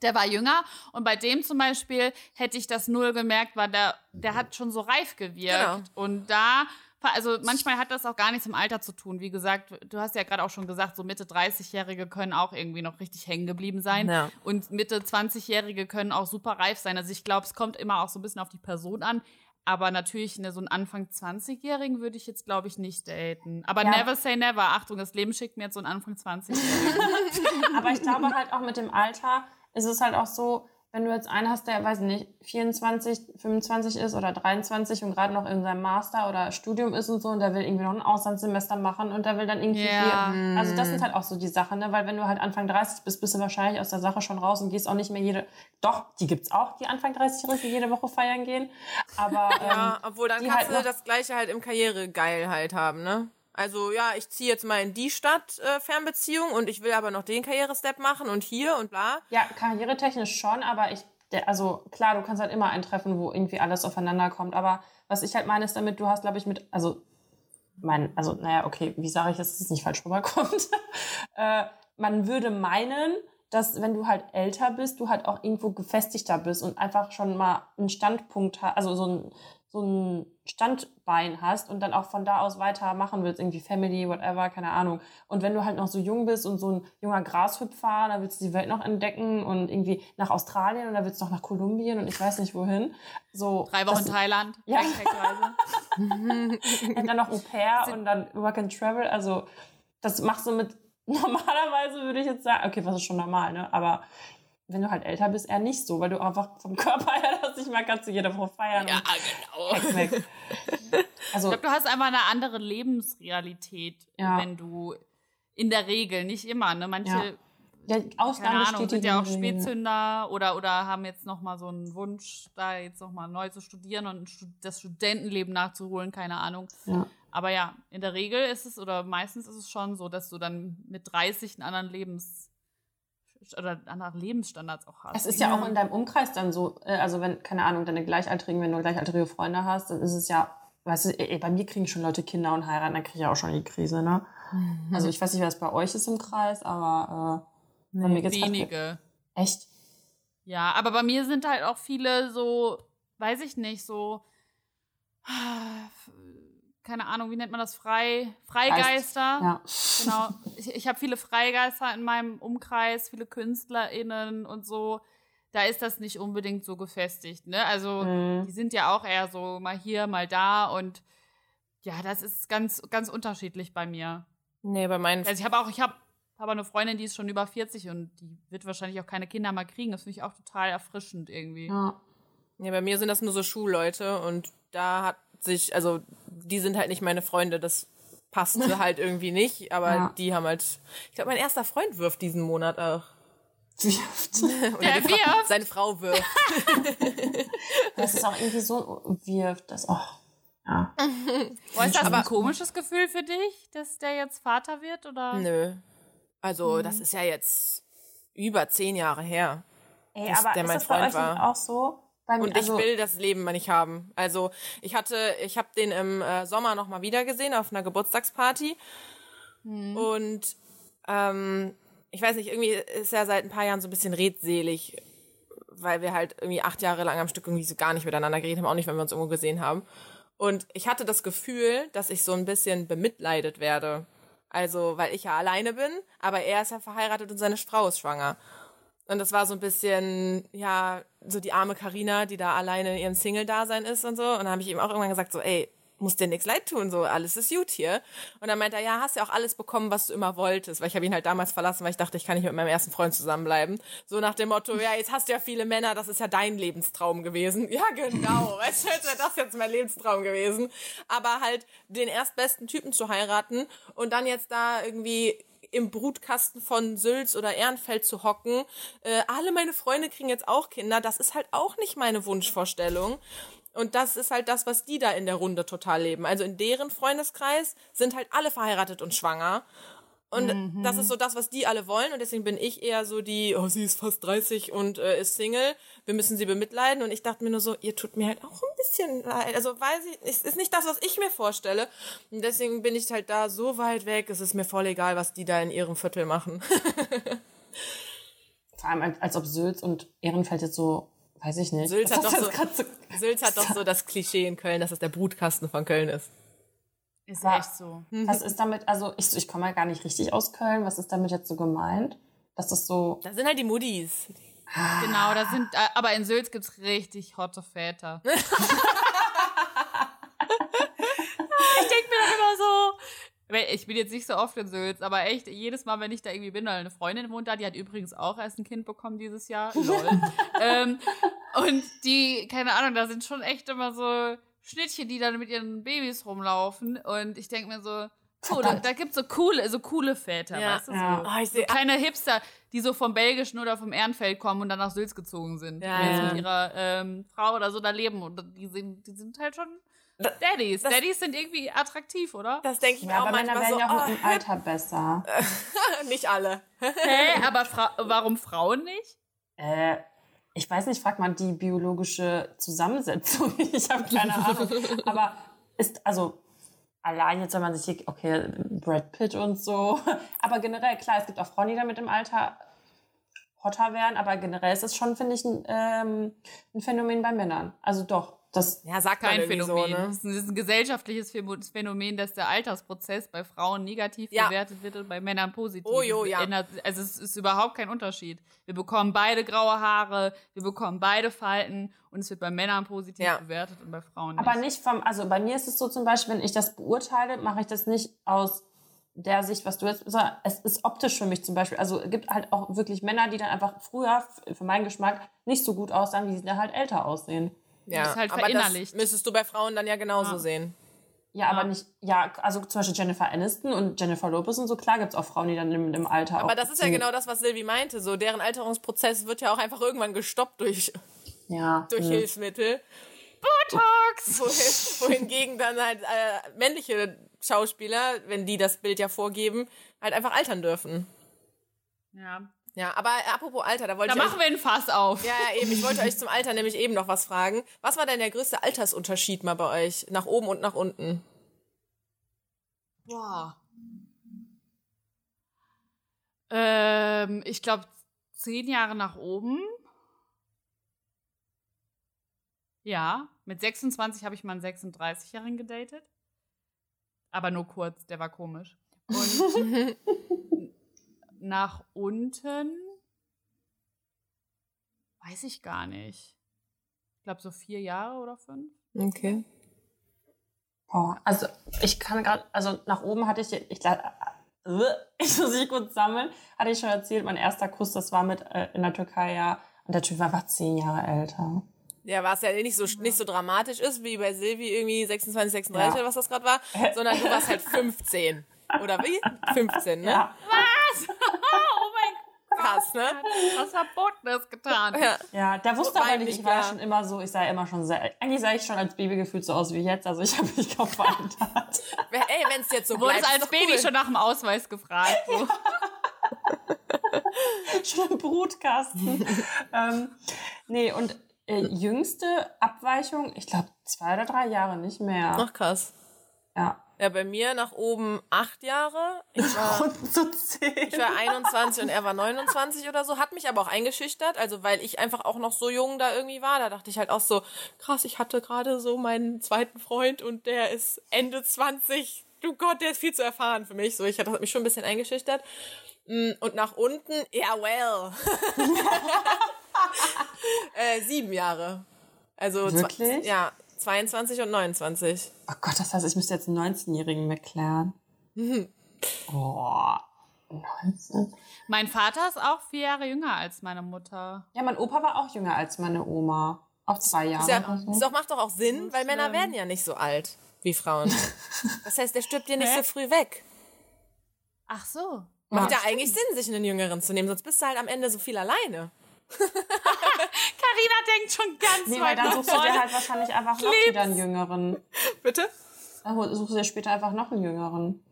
Der war jünger und bei dem zum Beispiel hätte ich das null gemerkt, weil der, der hat schon so reif gewirkt. Genau. Und da, also manchmal hat das auch gar nichts im Alter zu tun. Wie gesagt, du hast ja gerade auch schon gesagt, so Mitte 30-Jährige können auch irgendwie noch richtig hängen geblieben sein. Ja. Und Mitte 20-Jährige können auch super reif sein. Also ich glaube, es kommt immer auch so ein bisschen auf die Person an. Aber natürlich eine, so einen Anfang 20-Jährigen würde ich jetzt, glaube ich, nicht daten. Aber Ja. never say never. Achtung, das Leben schickt mir jetzt so einen Anfang 20-Jährigen. Aber ich glaube halt auch mit dem Alter ist es halt auch so, wenn du jetzt einen hast, der, weiß ich nicht, 24, 25 ist oder 23 und gerade noch in seinem Master oder Studium ist und so und der will irgendwie noch ein Auslandssemester machen und der will dann irgendwie Ja. hier. Also das sind halt auch so die Sachen, ne? Weil wenn du halt Anfang 30 bist, bist du wahrscheinlich aus der Sache schon raus und gehst auch nicht mehr jede. Doch, die gibt's auch, die Anfang 30-Jährigen, die jede Woche feiern gehen. Aber ähm, Ja, obwohl dann kannst halt du das gleiche halt im Karrieregeil halt haben, ne? Also ja, ich ziehe jetzt mal in die Stadt äh, Fernbeziehung und ich will aber noch den Karrierestep machen und hier und bla. Ja, karrieretechnisch schon, aber ich, also klar, du kannst halt immer eintreffen, wo irgendwie alles aufeinander kommt. Aber was ich halt meine, ist damit, du hast, glaube ich, mit, also mein, also naja, okay, wie sage ich, dass es nicht falsch rüberkommt? äh, man würde meinen, dass wenn du halt älter bist, du halt auch irgendwo gefestigter bist und einfach schon mal einen Standpunkt hast, also so ein, so ein Standbein hast und dann auch von da aus weitermachen willst, irgendwie Family, whatever, keine Ahnung. Und wenn du halt noch so jung bist und so ein junger Grashüpfer, dann willst du die Welt noch entdecken und irgendwie nach Australien und dann willst du noch nach Kolumbien und ich weiß nicht wohin. So, Drei Wochen das, Thailand, Ja. Und dann noch Au pair und dann Work and Travel. Also das machst du mit, normalerweise würde ich jetzt sagen, okay, was ist schon normal, ne? Aber wenn du halt älter bist, eher nicht so, weil du einfach vom Körper her das nicht mehr kannst, du jede Woche feiern. Ja, und genau. Also, Ich glaube, du hast einfach eine andere Lebensrealität, Ja. wenn du in der Regel, nicht immer, ne? Manche, ja, Ausnahme keine Ahnung, steht sind ja auch. Spätzünder oder, oder haben jetzt nochmal so einen Wunsch, da jetzt nochmal neu zu studieren und das Studentenleben nachzuholen, keine Ahnung. Ja. Aber ja, in der Regel ist es oder meistens ist es schon so, dass du dann mit 30 einen anderen Lebens oder andere Lebensstandards auch hast. Es ist ja auch in deinem Umkreis dann so, äh, also wenn, keine Ahnung, deine Gleichaltrigen, wenn du gleichaltrige Freunde hast, dann ist es ja, weißt du, ey, bei mir kriegen schon Leute Kinder und heiraten, dann kriege ich auch schon die Krise, ne? Mhm. Also ich weiß nicht, was bei euch ist im Kreis, aber äh, bei mir geht's grad- wenige. Echt? Ja, aber bei mir sind halt auch viele so, weiß ich nicht, so, keine Ahnung, wie nennt man das? Frei, Freigeister. Ja. Genau. Ich, ich habe viele Freigeister in meinem Umkreis, viele KünstlerInnen und so. Da ist das nicht unbedingt so gefestigt, ne? Also, Mhm. die sind ja auch eher so mal hier, mal da und ja, das ist ganz, ganz unterschiedlich bei mir. Nee, bei meinen Also ich habe auch, ich habe aber eine Freundin, die ist schon über 40 und die wird wahrscheinlich auch keine Kinder mal kriegen. Das finde ich auch total erfrischend irgendwie. Ja. Ja, bei mir sind das nur so Schulleute und da hat sich, also die sind halt nicht meine Freunde, das passte halt irgendwie nicht, aber Ja. die haben halt, ich glaube, mein erster Freund wirft diesen Monat auch. Wirft. Oder Der wirft? Seine Frau wirft. Das ist auch irgendwie so, wirft das, oh. Ja. Boah, ist das Aber- ein komisches Gefühl für dich, dass der jetzt Vater wird? Oder? Nö. Also, das ist ja jetzt über zehn Jahre her. Ey, Dass aber der ist mein das bei Freund euch war. auch so? Bei mir, Und also, ich will das Leben nicht haben. Also ich hatte, ich habe den im äh, Sommer noch mal wieder gesehen auf einer Geburtstagsparty. Und ähm, ich weiß nicht, irgendwie ist er seit ein paar Jahren so ein bisschen redselig, weil wir halt irgendwie acht Jahre lang am Stück irgendwie so gar nicht miteinander geredet haben, auch nicht, wenn wir uns irgendwo gesehen haben. Und ich hatte das Gefühl, dass ich so ein bisschen bemitleidet werde. Also, weil ich ja alleine bin, aber er ist ja verheiratet und seine Frau ist schwanger. Und das war so ein bisschen, ja, so die arme Karina, die da alleine in ihrem Single-Dasein ist und so. Und dann habe ich ihm auch irgendwann gesagt, so, ey, muss dir nichts leid tun, so, alles ist gut hier. Und dann meinte er, ja, hast ja auch alles bekommen, was du immer wolltest. Weil ich habe ihn halt damals verlassen, weil ich dachte, ich kann nicht mit meinem ersten Freund zusammenbleiben. So nach dem Motto, ja, jetzt hast du ja viele Männer, das ist ja dein Lebenstraum gewesen. Ja, genau, weißt du, das jetzt mein Lebenstraum gewesen. Aber halt den erstbesten Typen zu heiraten und dann jetzt da irgendwie im Brutkasten von Sülz oder Ehrenfeld zu hocken. Äh, alle meine Freunde kriegen jetzt auch Kinder. Das ist halt auch nicht meine Wunschvorstellung. Und das ist halt das, was die da in der Runde total leben. Also in deren Freundeskreis sind halt alle verheiratet und schwanger. Und das ist so das, was die alle wollen. Und deswegen bin ich eher so die, oh, sie ist fast 30 und äh, ist Single. Wir müssen sie bemitleiden. Und ich dachte mir nur so, ihr tut mir halt auch ein bisschen leid. Also weiß ich, es ist nicht das, was ich mir vorstelle. Und deswegen bin ich halt da so weit weg. Es ist mir voll egal, was die da in ihrem Viertel machen. vor allem als, als ob Sülz und Ehrenfeld jetzt so, weiß ich nicht. Sülz hat doch so- so Sülz hat doch so das Klischee in Köln, dass es der Brutkasten von Köln ist. Ist Aber- echt so. Was ist damit, also ich, ich komme ja gar nicht richtig aus Köln, was ist damit jetzt so gemeint? Dass das so, Das sind halt die Muddis. Genau, da sind, äh, aber in Sülz gibt's richtig hotte Väter. ich denk mir dann immer so, ich bin jetzt nicht so oft in Sülz, aber echt, jedes Mal, wenn ich da irgendwie bin, weil eine Freundin wohnt da, die hat übrigens auch erst ein Kind bekommen dieses Jahr. Lol. ähm, und die, keine Ahnung, da sind schon echt immer so Schnittchen, die dann mit ihren Babys rumlaufen. Und ich denk mir so, cool, da, Verdammt. da gibt's so coole, so coole Väter, Ja. weißt du? Ja. So. Oh, ich sehe Kleine Hipster, die so vom Belgischen oder vom Ehrenfeld kommen und dann nach Sülz gezogen sind. Ja, die jetzt ja. mit ihrer ähm, Frau oder so da leben. Und die sind, die sind halt schon Daddies. Daddies sind irgendwie attraktiv, oder? Das denke ich mir Ja, auch aber Männer manchmal werden so. ja auch mit dem Alter besser. oh, nicht alle. Hä, aber Fra warum Frauen nicht? Äh, ich weiß nicht, frag mal die biologische Zusammensetzung. Ich habe keine Ahnung. Aber ist, also, allein jetzt, wenn man sich hier, okay, Brad Pitt und so. Aber generell, klar, es gibt auch Frauen, die dann mit dem Alter hotter werden. Aber generell ist es schon, finde ich, ein, ähm, ein Phänomen bei Männern. Also doch, das, Ja, sagt Kein Phänomen. so, ne? das, ist ein, das ist ein gesellschaftliches Phänomen, dass der Altersprozess bei Frauen negativ Ja. bewertet wird und bei Männern positiv. Oh, jo, Es ja. Also es ist überhaupt kein Unterschied. Wir bekommen beide graue Haare, wir bekommen beide Falten und es wird bei Männern positiv Ja. bewertet und bei Frauen nicht. Aber nicht vom, also bei mir ist es so zum Beispiel, wenn ich das beurteile, mache ich das nicht aus der Sicht, was du jetzt, sondern es ist optisch für mich zum Beispiel. Also es gibt halt auch wirklich Männer, die dann einfach früher, für meinen Geschmack, nicht so gut aussahen, wie sie dann halt älter aussehen. Ja, ist halt aber verinnerlicht. das müsstest du bei Frauen dann ja genauso Ja. sehen. Ja, aber nicht, ja, also zum Beispiel Jennifer Aniston und Jennifer Lopez und so, klar gibt es auch Frauen, die dann im, im Alter Aber auch das ist ja genau das, was Silvi meinte. So, deren Alterungsprozess wird ja auch einfach irgendwann gestoppt durch, ja, durch hm. Hilfsmittel. Botox! Wohin, wohingegen dann halt äh, männliche Schauspieler, wenn die das Bild ja vorgeben, halt einfach altern dürfen. Ja. Ja, aber äh, apropos Alter, da wollte Da ich euch, machen wir ein Fass auf. ja, ja, eben, ich wollte euch zum Alter nämlich eben noch was fragen. Was war denn der größte Altersunterschied mal bei euch? Nach oben und nach unten? Boah. Ähm, ich glaube, zehn Jahre nach oben. Ja, mit 26 habe ich mal einen 36-Jährigen gedatet. Aber nur kurz, der war komisch. Und nach unten weiß ich gar nicht. Ich glaube, so vier Jahre oder fünf. Okay. Boah, also ich kann gerade, also nach oben hatte ich, ich, glaub, äh, ich muss mich kurz sammeln, hatte ich schon erzählt, mein erster Kuss, das war mit äh, in der Türkei, ja, und der Typ war einfach zehn Jahre älter. Ja, was ja nicht so, nicht so dramatisch ist, wie bei Silvi irgendwie 26, 36 Ja. oder was das gerade war, sondern du warst halt 15. Oder wie? 15, ne? Ja, Oh Krass, ne? Was Verbotenes getan. Ja. ja, der wusste So aber nicht, ich war ja. schon immer so, ich sah immer schon sehr, eigentlich sah ich schon als Baby gefühlt so aus wie jetzt, also ich habe mich kaum verändert. Ey, wenn es jetzt so bleibt, als Baby cool. schon nach dem Ausweis gefragt. So. schon im Brutkasten. ähm, nee, und äh, jüngste Abweichung, ich glaube zwei oder drei Jahre, nicht mehr. Ach, krass. Ja. Ja, bei mir nach oben acht Jahre. Ich war, zu zehn. ich war 21 und er war 29 oder so. Hat mich aber auch eingeschüchtert, also weil ich einfach auch noch so jung da irgendwie war. Da dachte ich halt auch so, krass, ich hatte gerade so meinen zweiten Freund und der ist Ende 20. Du Gott, der ist viel zu erfahren für mich. So, ich hatte das hat mich schon ein bisschen eingeschüchtert. Mm, Und nach unten, ja, well. äh, sieben Jahre. Also, Wirklich? ja, 22 und 29. Oh Gott, das heißt, ich müsste jetzt einen 19-Jährigen mitklären. Oh, 19. Mein Vater ist auch vier Jahre jünger als meine Mutter. Ja, mein Opa war auch jünger als meine Oma. Auch zwei Jahre. Ist ja, so. doch, macht doch auch Sinn, weil Männer schlimm. werden ja nicht so alt wie Frauen. Das heißt, der stirbt dir nicht Hä? so früh weg. Ach so. Macht ja eigentlich Sinn, sich einen Jüngeren zu nehmen, sonst bist du halt am Ende so viel alleine. Karina denkt schon ganz Nee, weil weit dann nach suchst du dir halt wahrscheinlich einfach noch wieder einen Jüngeren. Bitte? Dann suchst du dir später einfach noch einen Jüngeren.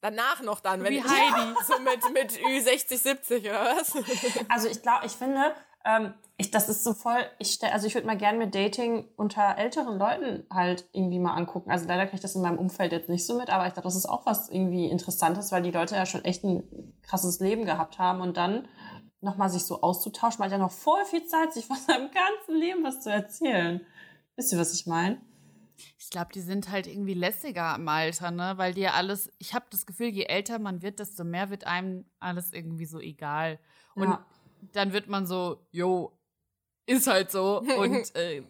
Danach noch dann, wenn Wie ich Heidi. so mit, mit Ü60, 70 oder was? Also ich glaube, ich finde, ähm, ich, das ist so voll, ich stell, also ich würde mal gerne mit Dating unter älteren Leuten halt irgendwie mal angucken. Also leider kriege ich das in meinem Umfeld jetzt nicht so mit, aber ich glaube, das ist auch was irgendwie Interessantes, weil die Leute ja schon echt ein krasses Leben gehabt haben und dann nochmal sich so auszutauschen, man hat ja noch voll viel Zeit, sich von seinem ganzen Leben was zu erzählen. Wisst ihr, was ich meine? Ich glaube, die sind halt irgendwie lässiger im Alter, ne? Weil dir alles, ich habe das Gefühl, je älter man wird, desto mehr wird einem alles irgendwie so egal. Und Ja. dann wird man so, jo, ist halt so. Und äh,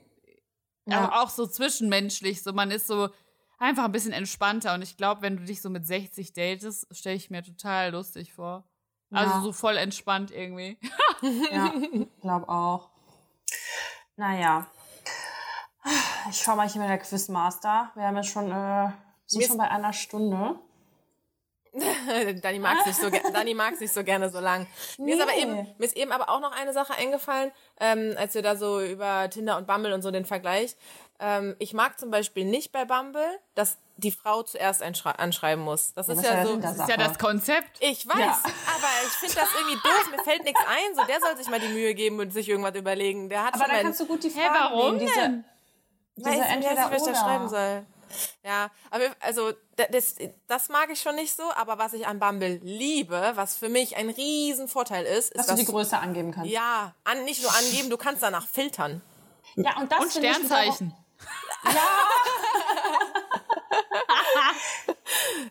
Ja. auch so zwischenmenschlich, so man ist so einfach ein bisschen entspannter. Und ich glaube, wenn du dich so mit 60 datest, stelle ich mir total lustig vor. Also Ja. so voll entspannt irgendwie. Ja, glaube auch. Naja. Ich schau mal hier mit der Quizmaster. Wir haben jetzt schon, äh, sind schon bei einer Stunde. Dani mag es nicht, so, Dani nicht so gerne so lang. Mir, ist aber Nee. eben, mir ist eben aber auch noch eine Sache eingefallen, ähm, als wir da so über Tinder und Bumble und so den Vergleich. Ähm, ich mag zum Beispiel nicht bei Bumble, dass die Frau zuerst anschreiben muss. Das ist das ja ist ja so. Das ist ja das Konzept. Ich weiß, Ja. aber ich finde das irgendwie doof. Mir fällt nichts ein. So, der soll sich mal die Mühe geben und sich irgendwas überlegen. Der hat Aber schon dann mein, kannst du gut die Hä, Fragen warum nehmen, diese, denn? diese weiß nicht, entweder was ich da schreiben soll. Ja, aber also da- das, das mag ich schon nicht so, aber was ich an Bumble liebe, was für mich ein riesen Vorteil ist, dass ist, du die dass Größe angeben kannst. ja, an, nicht nur angeben, du kannst danach filtern. Ja, und das Und finde ich Sternzeichen.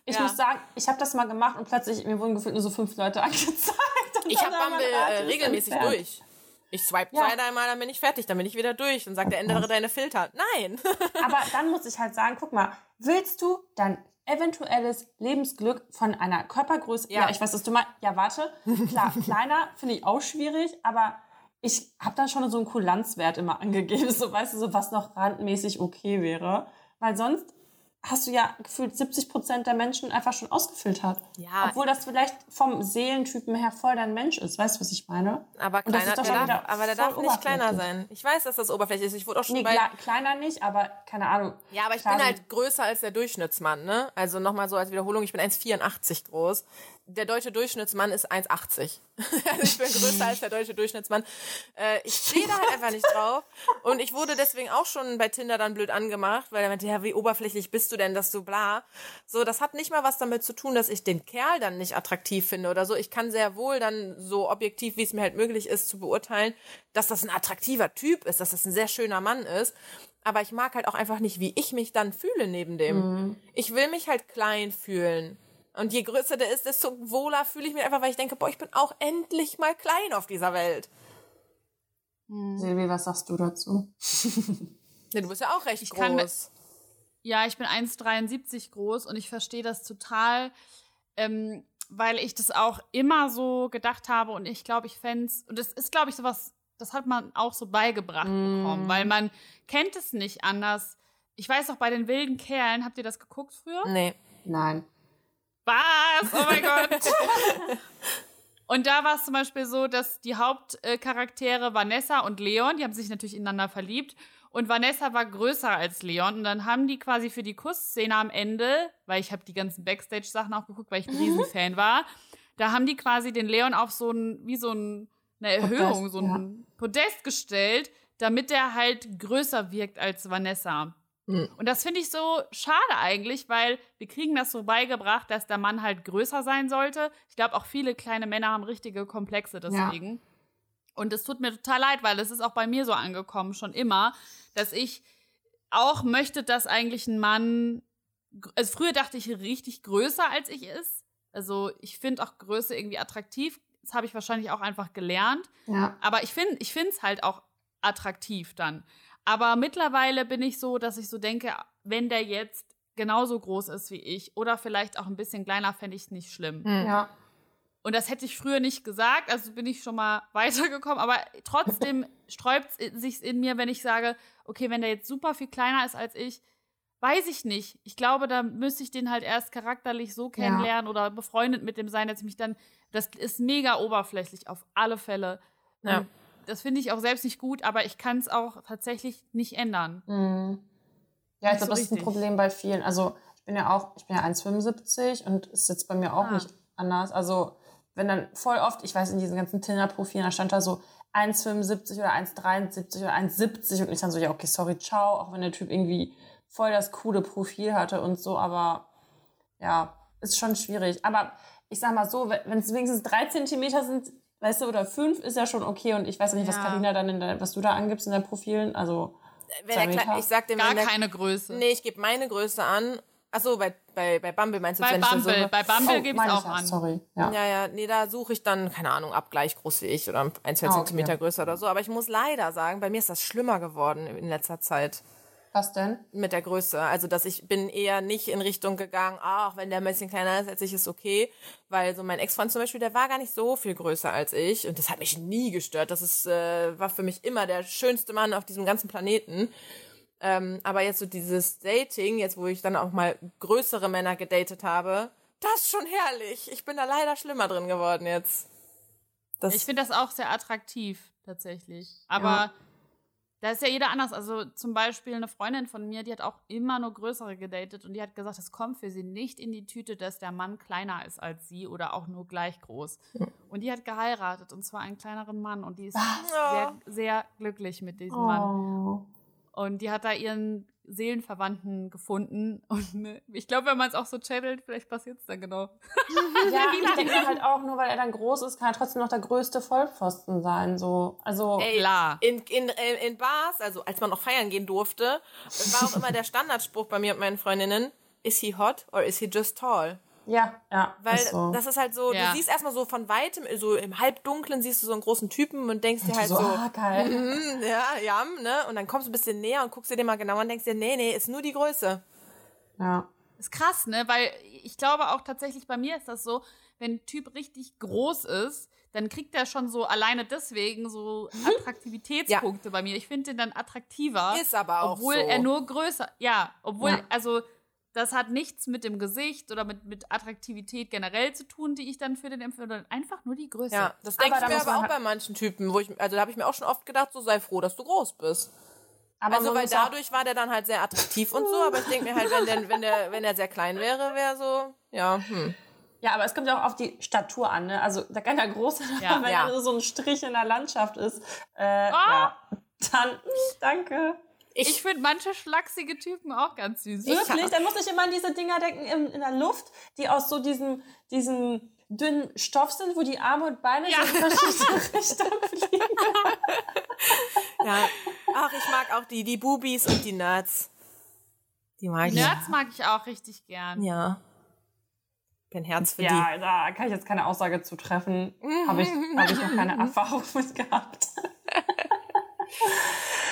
Ich Ja. muss sagen, ich habe das mal gemacht und plötzlich, mir wurden gefühlt nur so fünf Leute angezeigt. Und Ich dann habe Bumble äh, regelmäßig entfernt. durch. Ich swipe Ja. zwei, dreimal, dann bin ich fertig, dann bin ich wieder durch. Dann sagt er, ändere deine Filter. Nein. Aber dann muss ich halt sagen, guck mal, willst du dein eventuelles Lebensglück von einer Körpergröße, ja, Ja. ich weiß, was du meinst, ja, warte, klar, kleiner finde ich auch schwierig, aber ich habe dann schon so einen Kulanzwert immer angegeben, so weißt du, so was noch randmäßig okay wäre, weil sonst hast du ja gefühlt 70 Prozent der Menschen einfach schon ausgefiltert. Ja. Obwohl das vielleicht vom Seelentypen her voll dein Mensch ist. Weißt du, was ich meine? Aber, kleiner, der darf, aber der darf nicht kleiner sein. Ich weiß, dass das oberflächlich ist. Ich wurde auch schon Nee, bei... kle- kleiner nicht, aber keine Ahnung. Ja, aber ich bin halt größer als der Durchschnittsmann, ne? Also nochmal so als Wiederholung, ich bin 1,84 groß. Der deutsche Durchschnittsmann ist 1,80. also ich bin größer als der deutsche Durchschnittsmann. Äh, ich stehe da halt einfach nicht drauf. Und ich wurde deswegen auch schon bei Tinder dann blöd angemacht, weil er meinte, ja, wie oberflächlich bist du denn, dass du bla. So, das hat nicht mal was damit zu tun, dass ich den Kerl dann nicht attraktiv finde oder so. Ich kann sehr wohl dann so objektiv, wie es mir halt möglich ist, zu beurteilen, dass das ein attraktiver Typ ist, dass das ein sehr schöner Mann ist. Aber ich mag halt auch einfach nicht, wie ich mich dann fühle neben dem. Ich will mich halt klein fühlen. Und je größer der ist, desto wohler fühle ich mich einfach, weil ich denke, boah, ich bin auch endlich mal klein auf dieser Welt. Silvi, was sagst du dazu? Ja, du bist ja auch recht kann- groß. Ja, ich bin 1,73 groß und ich verstehe das total, ähm, weil ich das auch immer so gedacht habe und ich glaube, ich fände und das ist, glaube ich, sowas, das hat man auch so beigebracht bekommen, weil man kennt es nicht anders. Ich weiß auch bei den wilden Kerlen, habt ihr das geguckt früher? Nee. Nein. Was? Oh mein Gott. Und da war es zum Beispiel so, dass die Hauptcharaktere Vanessa und Leon, die haben sich natürlich ineinander verliebt. Und Vanessa war größer als Leon. Und dann haben die quasi für die Kussszene am Ende, weil ich habe die ganzen Backstage-Sachen auch geguckt, weil ich ein Riesenfan war, da haben die quasi den Leon auf so ein, wie so ein, eine Erhöhung, so ein Podest gestellt, damit der halt größer wirkt als Vanessa. Und das finde ich so schade eigentlich, weil wir kriegen das so beigebracht, dass der Mann halt größer sein sollte. Ich glaube, auch viele kleine Männer haben richtige Komplexe deswegen. Und es tut mir total leid, weil es ist auch bei mir so angekommen, schon immer, dass ich auch möchte, dass eigentlich ein Mann. Also früher dachte ich richtig größer als ich ist. Also ich finde auch Größe irgendwie attraktiv. Das habe ich wahrscheinlich auch einfach gelernt. Ja. Aber ich finde ich es halt auch attraktiv dann. Aber mittlerweile bin ich so, dass ich so denke, wenn der jetzt genauso groß ist wie ich oder vielleicht auch ein bisschen kleiner, fände ich es nicht schlimm. Ja. Und das hätte ich früher nicht gesagt, also bin ich schon mal weitergekommen. Aber trotzdem sträubt es sich in mir, wenn ich sage, okay, wenn der jetzt super viel kleiner ist als ich, weiß ich nicht. Ich glaube, da müsste ich den halt erst charakterlich so kennenlernen oder befreundet mit dem sein, dass ich mich dann. Das ist mega oberflächlich, auf alle Fälle. Ja. Das finde ich auch selbst nicht gut, aber ich kann es auch tatsächlich nicht ändern. Mhm. Ja, ich so glaube, das ist ein. Problem bei vielen. Also ich bin ja auch, ich bin ja 1,75 und es ist jetzt bei mir auch Ah. nicht anders. Also wenn dann voll oft, ich weiß in diesen ganzen Tinder-Profilen, da stand da so 1,75 oder 1,73 oder 1,70 und ich dann so, ja, okay, sorry, ciao, auch wenn der Typ irgendwie voll das coole Profil hatte und so, aber ja, ist schon schwierig. Aber ich sag mal so, wenn es wenigstens drei Zentimeter sind, weißt du, oder fünf, ist ja schon okay und ich weiß ja nicht, was Ja. Karina dann in der, was du da angibst in deinen Profilen, also ich sag dem, Gar wenn der, keine Größe. Nee, ich gebe meine Größe an. Achso, bei, bei, bei Bumble meinst du, bei wenn ich Bumble, so bei Bumble gebe ich auch an. Sorry, ja. Ja, ja, nee, da suche ich dann, keine Ahnung, ab gleich groß wie ich oder ein, zwei Ah, okay. Zentimeter größer oder so. Aber ich muss leider sagen, bei mir ist das schlimmer geworden in letzter Zeit Was denn? mit der Größe. Also, dass ich bin eher nicht in Richtung gegangen, ach, wenn der ein bisschen kleiner ist als ich, ist okay. Weil so mein Ex-Freund zum Beispiel, der war gar nicht so viel größer als ich. Und das hat mich nie gestört. Das ist, äh, war für mich immer der schönste Mann auf diesem ganzen Planeten. Ähm, aber jetzt so dieses Dating, jetzt wo ich dann auch mal größere Männer gedatet habe, das ist schon herrlich. Ich bin da leider schlimmer drin geworden jetzt. Das, Ich finde das auch sehr attraktiv, tatsächlich. Aber Ja. Da ist ja jeder anders. Also zum Beispiel eine Freundin von mir, die hat auch immer nur größere gedatet und die hat gesagt, es kommt für sie nicht in die Tüte, dass der Mann kleiner ist als sie oder auch nur gleich groß. Und die hat geheiratet und zwar einen kleineren Mann und die ist sehr, sehr glücklich mit diesem Mann. Oh. Und die hat da ihren Seelenverwandten gefunden. Und ne, ich glaube, wenn man es auch so channelt, vielleicht passiert es dann genau. Ja, ich denke halt auch, nur weil er dann groß ist, kann er trotzdem noch der größte Vollpfosten sein. So. Also, Ey, Klar. In, in, äh, in Bars, also als man noch feiern gehen durfte, war auch immer der Standardspruch bei mir und meinen Freundinnen, is he hot or is he just tall? Ja, ja. Weil ist so. das ist halt so, Ja. du siehst erstmal so von weitem, so im Halbdunklen siehst du so einen großen Typen und denkst dir halt so, so, ah, geil. mhm, ja, ja, ne? Und dann kommst du ein bisschen näher und guckst dir den mal genauer und denkst dir, nee, nee, ist nur die Größe. Ja. Ist krass, ne? Weil ich glaube auch tatsächlich bei mir ist das so, wenn ein Typ richtig groß ist, dann kriegt er schon so alleine deswegen so Attraktivitätspunkte bei mir. Ich finde den dann attraktiver. Ist aber auch obwohl so. er nur größer, ja, obwohl, Ja. also das hat nichts mit dem Gesicht oder mit, mit Attraktivität generell zu tun, die ich dann für den empfinde, sondern einfach nur die Größe. Ja, das denke ich mir aber auch halt- bei manchen Typen, wo ich, also da habe ich mir auch schon oft gedacht, so sei froh, dass du groß bist. Aber also weil dadurch war der dann halt sehr attraktiv und so, aber ich denke mir halt, wenn der, wenn der, wenn der sehr klein wäre, wäre so, ja, hm. Ja, aber es kommt ja auch auf die Statur an. Ne? Also da kann er groß sein, Ja. aber wenn Ja. er so ein Strich in der Landschaft ist, äh, ja, dann danke. Ich finde manche schlachsige Typen auch ganz süß. Wirklich? Dann muss ich immer an diese Dinger denken in, in der Luft, die aus so diesem, diesem dünnen Stoff sind, wo die Arme und Beine Ja. so in verschiedene Richtungen fliegen. Ja. Ach, ich mag auch die, die Boobies und die Nerds. Die mag ich. Nerds mag ich auch richtig gern. Ja. Bin Herz für Ja, da kann ich jetzt keine Aussage zu treffen. Habe ich, hab ich noch keine Erfahrung mit gehabt.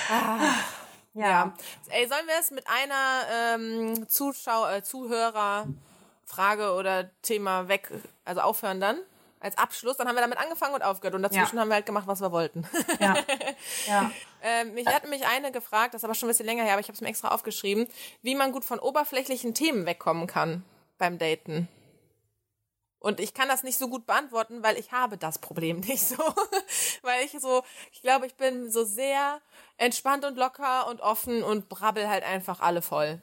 die. Ja. Ey, sollen wir es mit einer ähm, Zuschauer, äh, Zuhörer-Frage oder Thema weg, also aufhören dann? Als Abschluss, dann haben wir damit angefangen und aufgehört. Und dazwischen Ja. haben wir halt gemacht, was wir wollten. Ja. ja. Ähm, mich hat mich eine gefragt, das ist aber schon ein bisschen länger her, aber ich habe es mir extra aufgeschrieben, wie man gut von oberflächlichen Themen wegkommen kann beim Daten. Und ich kann das nicht so gut beantworten, weil ich habe das Problem nicht so. weil ich so, ich glaube, ich bin so sehr entspannt und locker und offen und brabbel halt einfach alle voll.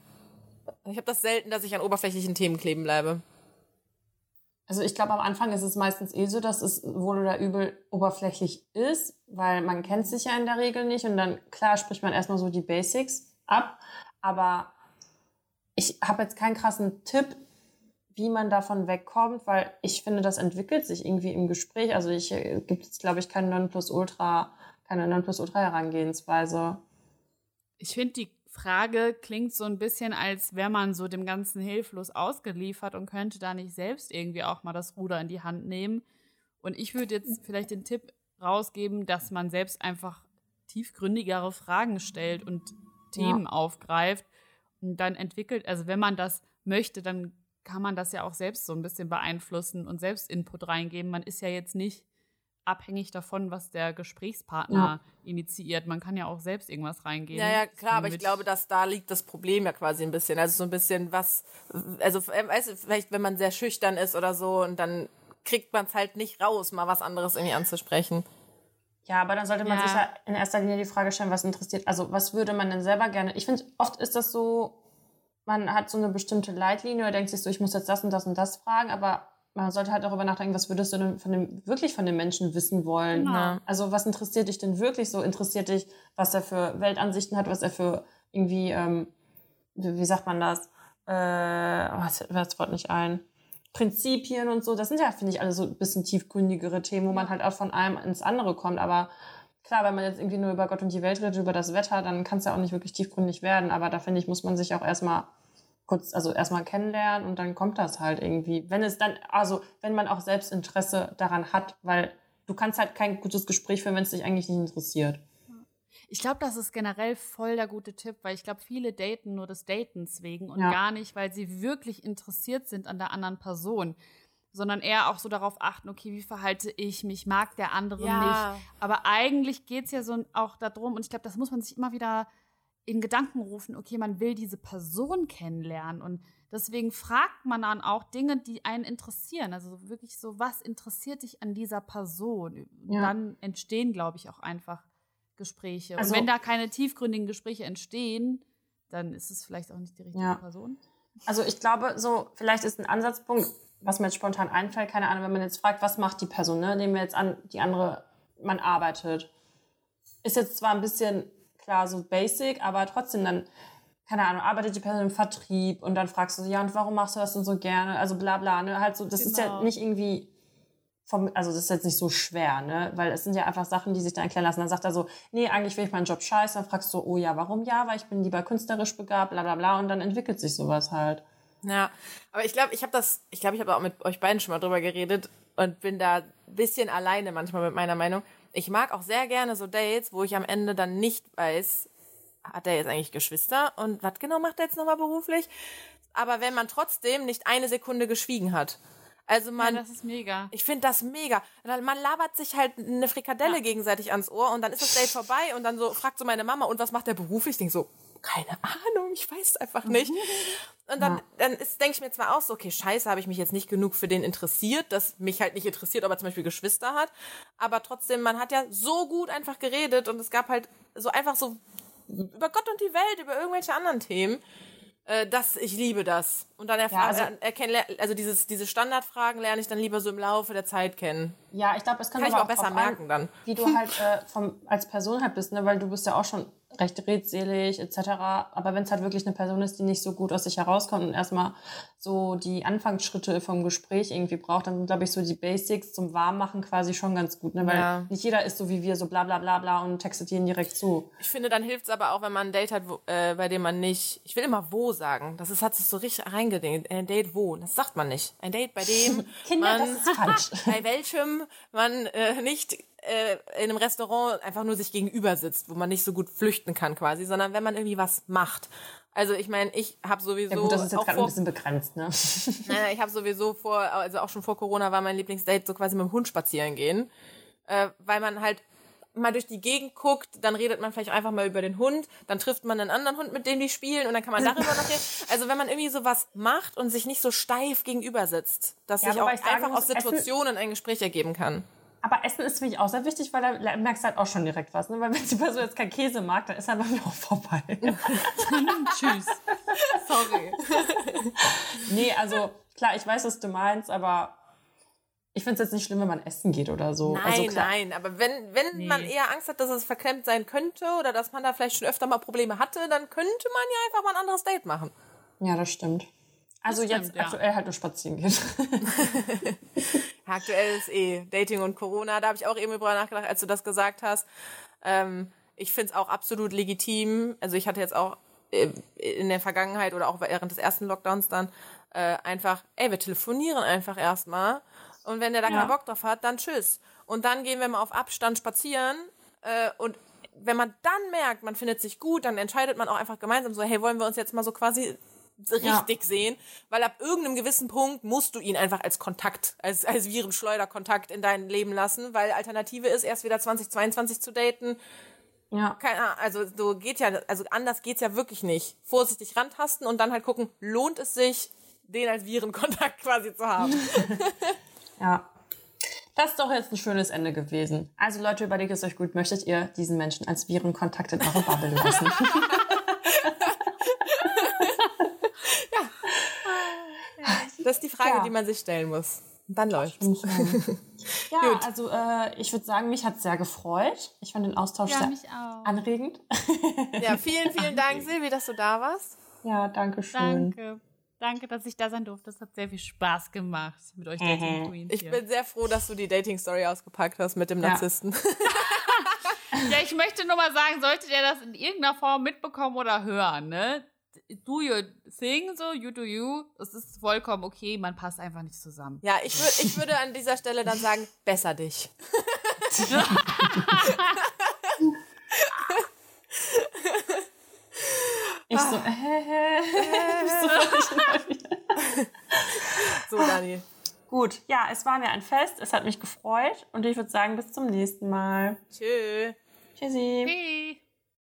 Ich habe das selten, dass ich an oberflächlichen Themen kleben bleibe. Also ich glaube, am Anfang ist es meistens eh so, dass es wohl oder übel oberflächlich ist, weil man kennt sich ja in der Regel nicht und dann, klar, spricht man erstmal so die Basics ab, aber ich habe jetzt keinen krassen Tipp, wie man davon wegkommt, weil ich finde, das entwickelt sich irgendwie im Gespräch. Also ich äh, gibt es, glaube ich, keine Nonplusultra, keine Nonplusultra-Herangehensweise. Ich finde, die Frage klingt so ein bisschen, als wäre man so dem Ganzen hilflos ausgeliefert und könnte da nicht selbst irgendwie auch mal das Ruder in die Hand nehmen. Und ich würde jetzt vielleicht den Tipp rausgeben, dass man selbst einfach tiefgründigere Fragen stellt und Themen aufgreift und dann entwickelt, also wenn man das möchte, dann kann man das ja auch selbst so ein bisschen beeinflussen und selbst Input reingeben. Man ist ja jetzt nicht abhängig davon, was der Gesprächspartner initiiert. Man kann ja auch selbst irgendwas reingeben. Ja, ja, klar, aber ich glaube, dass da liegt das Problem ja quasi ein bisschen. Also so ein bisschen was, also äh, weißt du, vielleicht wenn man sehr schüchtern ist oder so und dann kriegt man es halt nicht raus, mal was anderes irgendwie anzusprechen. Ja, aber dann sollte man Ja. sich ja in erster Linie die Frage stellen, was interessiert, also was würde man denn selber gerne? Ich finde, oft ist das so, man hat so eine bestimmte Leitlinie oder denkt sich so, ich muss jetzt das und das und das fragen, aber man sollte halt darüber nachdenken, was würdest du denn von dem, wirklich von dem Menschen wissen wollen? Genau. Also was interessiert dich denn wirklich so? Interessiert dich, was er für Weltansichten hat, was er für irgendwie, ähm, wie, wie sagt man das? Äh, oh, fällt mir das Wort nicht ein. Prinzipien und so, das sind ja, finde ich, alle so ein bisschen tiefgründigere Themen, wo man halt auch von einem ins andere kommt. Aber klar, wenn man jetzt irgendwie nur über Gott und die Welt redet, über das Wetter, dann kann es ja auch nicht wirklich tiefgründig werden. Aber da finde ich, muss man sich auch erstmal kurz, also erstmal kennenlernen und dann kommt das halt irgendwie. Wenn es dann, also wenn man auch selbst Interesse daran hat, weil du kannst halt kein gutes Gespräch führen, wenn es dich eigentlich nicht interessiert. Ich glaube, das ist generell voll der gute Tipp, weil ich glaube, viele daten nur des Datens wegen und Ja. gar nicht, weil sie wirklich interessiert sind an der anderen Person, sondern eher auch so darauf achten, okay, wie verhalte ich mich, mag der andere Ja. nicht. Aber eigentlich geht es ja so auch darum, und ich glaube, das muss man sich immer wieder in Gedanken rufen, okay, man will diese Person kennenlernen und deswegen fragt man dann auch Dinge, die einen interessieren. Also wirklich so, was interessiert dich an dieser Person? Ja. dann entstehen, glaube ich, auch einfach Gespräche. Also- und wenn da keine tiefgründigen Gespräche entstehen, dann ist es vielleicht auch nicht die richtige Ja. Person. Also ich glaube, so vielleicht ist ein Ansatzpunkt, was mir jetzt spontan einfällt, keine Ahnung, wenn man jetzt fragt, was macht die Person, ne? Nehmen wir jetzt an, die andere, man arbeitet. Ist jetzt zwar ein bisschen, klar, so basic, aber trotzdem dann, keine Ahnung, arbeitet die Person im Vertrieb und dann fragst du sie, ja, und warum machst du das denn so gerne? Also bla bla, ne? Halt so, das ist ja Genau. nicht irgendwie vom, also das ist jetzt nicht so schwer, ne? Weil es sind ja einfach Sachen, die sich dann erklären lassen. Dann sagt er so, nee, eigentlich will ich meinen Job scheiße. Dann fragst du, oh ja, warum ja? Weil ich bin lieber künstlerisch begabt, bla bla bla. Und dann entwickelt sich sowas halt. Ja, aber ich glaube, ich habe das, ich glaube, ich habe auch mit euch beiden schon mal drüber geredet und bin da ein bisschen alleine manchmal mit meiner Meinung. Ich mag auch sehr gerne so Dates, wo ich am Ende dann nicht weiß, hat er jetzt eigentlich Geschwister und was genau macht er jetzt nochmal beruflich? Aber wenn man trotzdem nicht eine Sekunde geschwiegen hat. Also Ja, man, das ist mega. ich finde das mega. Man labert sich halt eine Frikadelle gegenseitig ans Ohr und dann ist das Date vorbei und dann so fragt so meine Mama, und was macht der beruflich? Ich denk so, keine Ahnung, ich weiß es einfach nicht. Und dann, dann denke ich mir zwar auch so, okay, scheiße, habe ich mich jetzt nicht genug für den interessiert, dass mich halt nicht interessiert, ob er zum Beispiel Geschwister hat. Aber trotzdem, man hat ja so gut einfach geredet und es gab halt so einfach so über Gott und die Welt, über irgendwelche anderen Themen. Äh, das, ich liebe das. Und dann erfahren, also- also, erkennen, also dieses, diese Standardfragen lerne ich dann lieber so im Laufe der Zeit kennen. Ja, ich glaube, es kommt Kann ich aber auch besser merken an, dann. wie du halt äh, vom, als Person halt bist, ne? weil du bist ja auch schon recht redselig etc. Aber wenn es halt wirklich eine Person ist, die nicht so gut aus sich herauskommt und erstmal so die Anfangsschritte vom Gespräch irgendwie braucht, dann glaube ich so die Basics zum Warmmachen quasi schon ganz gut, ne? weil Ja. nicht jeder ist so wie wir, so bla bla bla bla und textet jeden direkt zu. Ich finde, dann hilft es aber auch, wenn man ein Date hat, wo, äh, bei dem man nicht, ich will immer wo sagen. Das ist, hat sich so richtig reingedingt. Ein Date wo? Das sagt man nicht. Ein Date, bei dem Kinder, man, das ist falsch. bei welchem man äh, nicht äh, in einem Restaurant einfach nur sich gegenüber sitzt, wo man nicht so gut flüchten kann quasi, sondern wenn man irgendwie was macht. Also ich meine, ich habe sowieso Ja gut, das ist jetzt gerade ein bisschen begrenzt, ne? Naja, ich habe sowieso vor, also auch schon vor Corona war mein Lieblingsdate so quasi mit dem Hund spazieren gehen, äh, weil man halt mal durch die Gegend guckt, dann redet man vielleicht einfach mal über den Hund, dann trifft man einen anderen Hund, mit dem die spielen und dann kann man darüber noch reden. Also wenn man irgendwie sowas macht und sich nicht so steif gegenüber sitzt, dass Ja, sich auch einfach muss, aus Situationen ein Gespräch ergeben kann. Aber Essen ist für mich auch sehr wichtig, weil da merkst du halt auch schon direkt was. Ne? Weil wenn die Person jetzt kein Käse mag, dann ist er bei mir auch vorbei. Tschüss. Sorry. Nee, also klar, ich weiß, was du meinst, aber ich finde es jetzt nicht schlimm, wenn man essen geht oder so. Nein, also klar, nein, aber wenn, wenn man eher Angst hat, dass es verklemmt sein könnte oder dass man da vielleicht schon öfter mal Probleme hatte, dann könnte man ja einfach mal ein anderes Date machen. Ja, das stimmt. Also Das jetzt stimmt, ja. aktuell halt nur spazieren gehen. Aktuell ist eh Dating und Corona. Da habe ich auch eben drüber nachgedacht, als du das gesagt hast. Ähm, ich finde es auch absolut legitim. Also ich hatte jetzt auch äh, in der Vergangenheit oder auch während des ersten Lockdowns dann äh, einfach, ey, wir telefonieren einfach erstmal. Und wenn der da Ja. keinen Bock drauf hat, dann tschüss. Und dann gehen wir mal auf Abstand spazieren. Äh, und wenn man dann merkt, man findet sich gut, dann entscheidet man auch einfach gemeinsam so, hey, wollen wir uns jetzt mal so quasi richtig sehen, weil ab irgendeinem gewissen Punkt musst du ihn einfach als Kontakt, als, als Virenschleuderkontakt in dein Leben lassen, weil Alternative ist, erst wieder 2022 zu daten. ja. Keine Ahnung, also so geht ja, also anders geht's ja wirklich nicht. Vorsichtig rantasten und dann halt gucken, lohnt es sich, den als Virenkontakt quasi zu haben. Ja. Das ist doch jetzt ein schönes Ende gewesen. Also Leute, überlegt es euch gut. Möchtet ihr diesen Menschen als Virenkontakt in eure Bubble lassen? Das ist die Frage, Ja. die man sich stellen muss. Dann läuft's. ja, also äh, ich würde sagen, mich hat sehr gefreut. Ich fand den Austausch Ja, sehr mich auch. anregend. Ja, vielen, vielen Dank, Silvi, dass du da warst. Ja, danke schön. Danke. Danke, dass ich da sein durfte. Das hat sehr viel Spaß gemacht mit euch Dating Queens. Ich hier. bin sehr froh, dass du die Dating-Story ausgepackt hast mit dem Ja. Narzissten. Ja, ich möchte nur mal sagen, solltet ihr das in irgendeiner Form mitbekommen oder hören, ne? Do your thing, so, you do you. Das ist vollkommen okay, man passt einfach nicht zusammen. Ja, ich, würd, ich würde an dieser Stelle dann sagen, besser dich. Ich so, äh, hä, hä. So, Dani. Gut, ja, es war mir ein Fest. Es hat mich gefreut. Und ich würde sagen, bis zum nächsten Mal. Tschö. Tschüssi. Hey.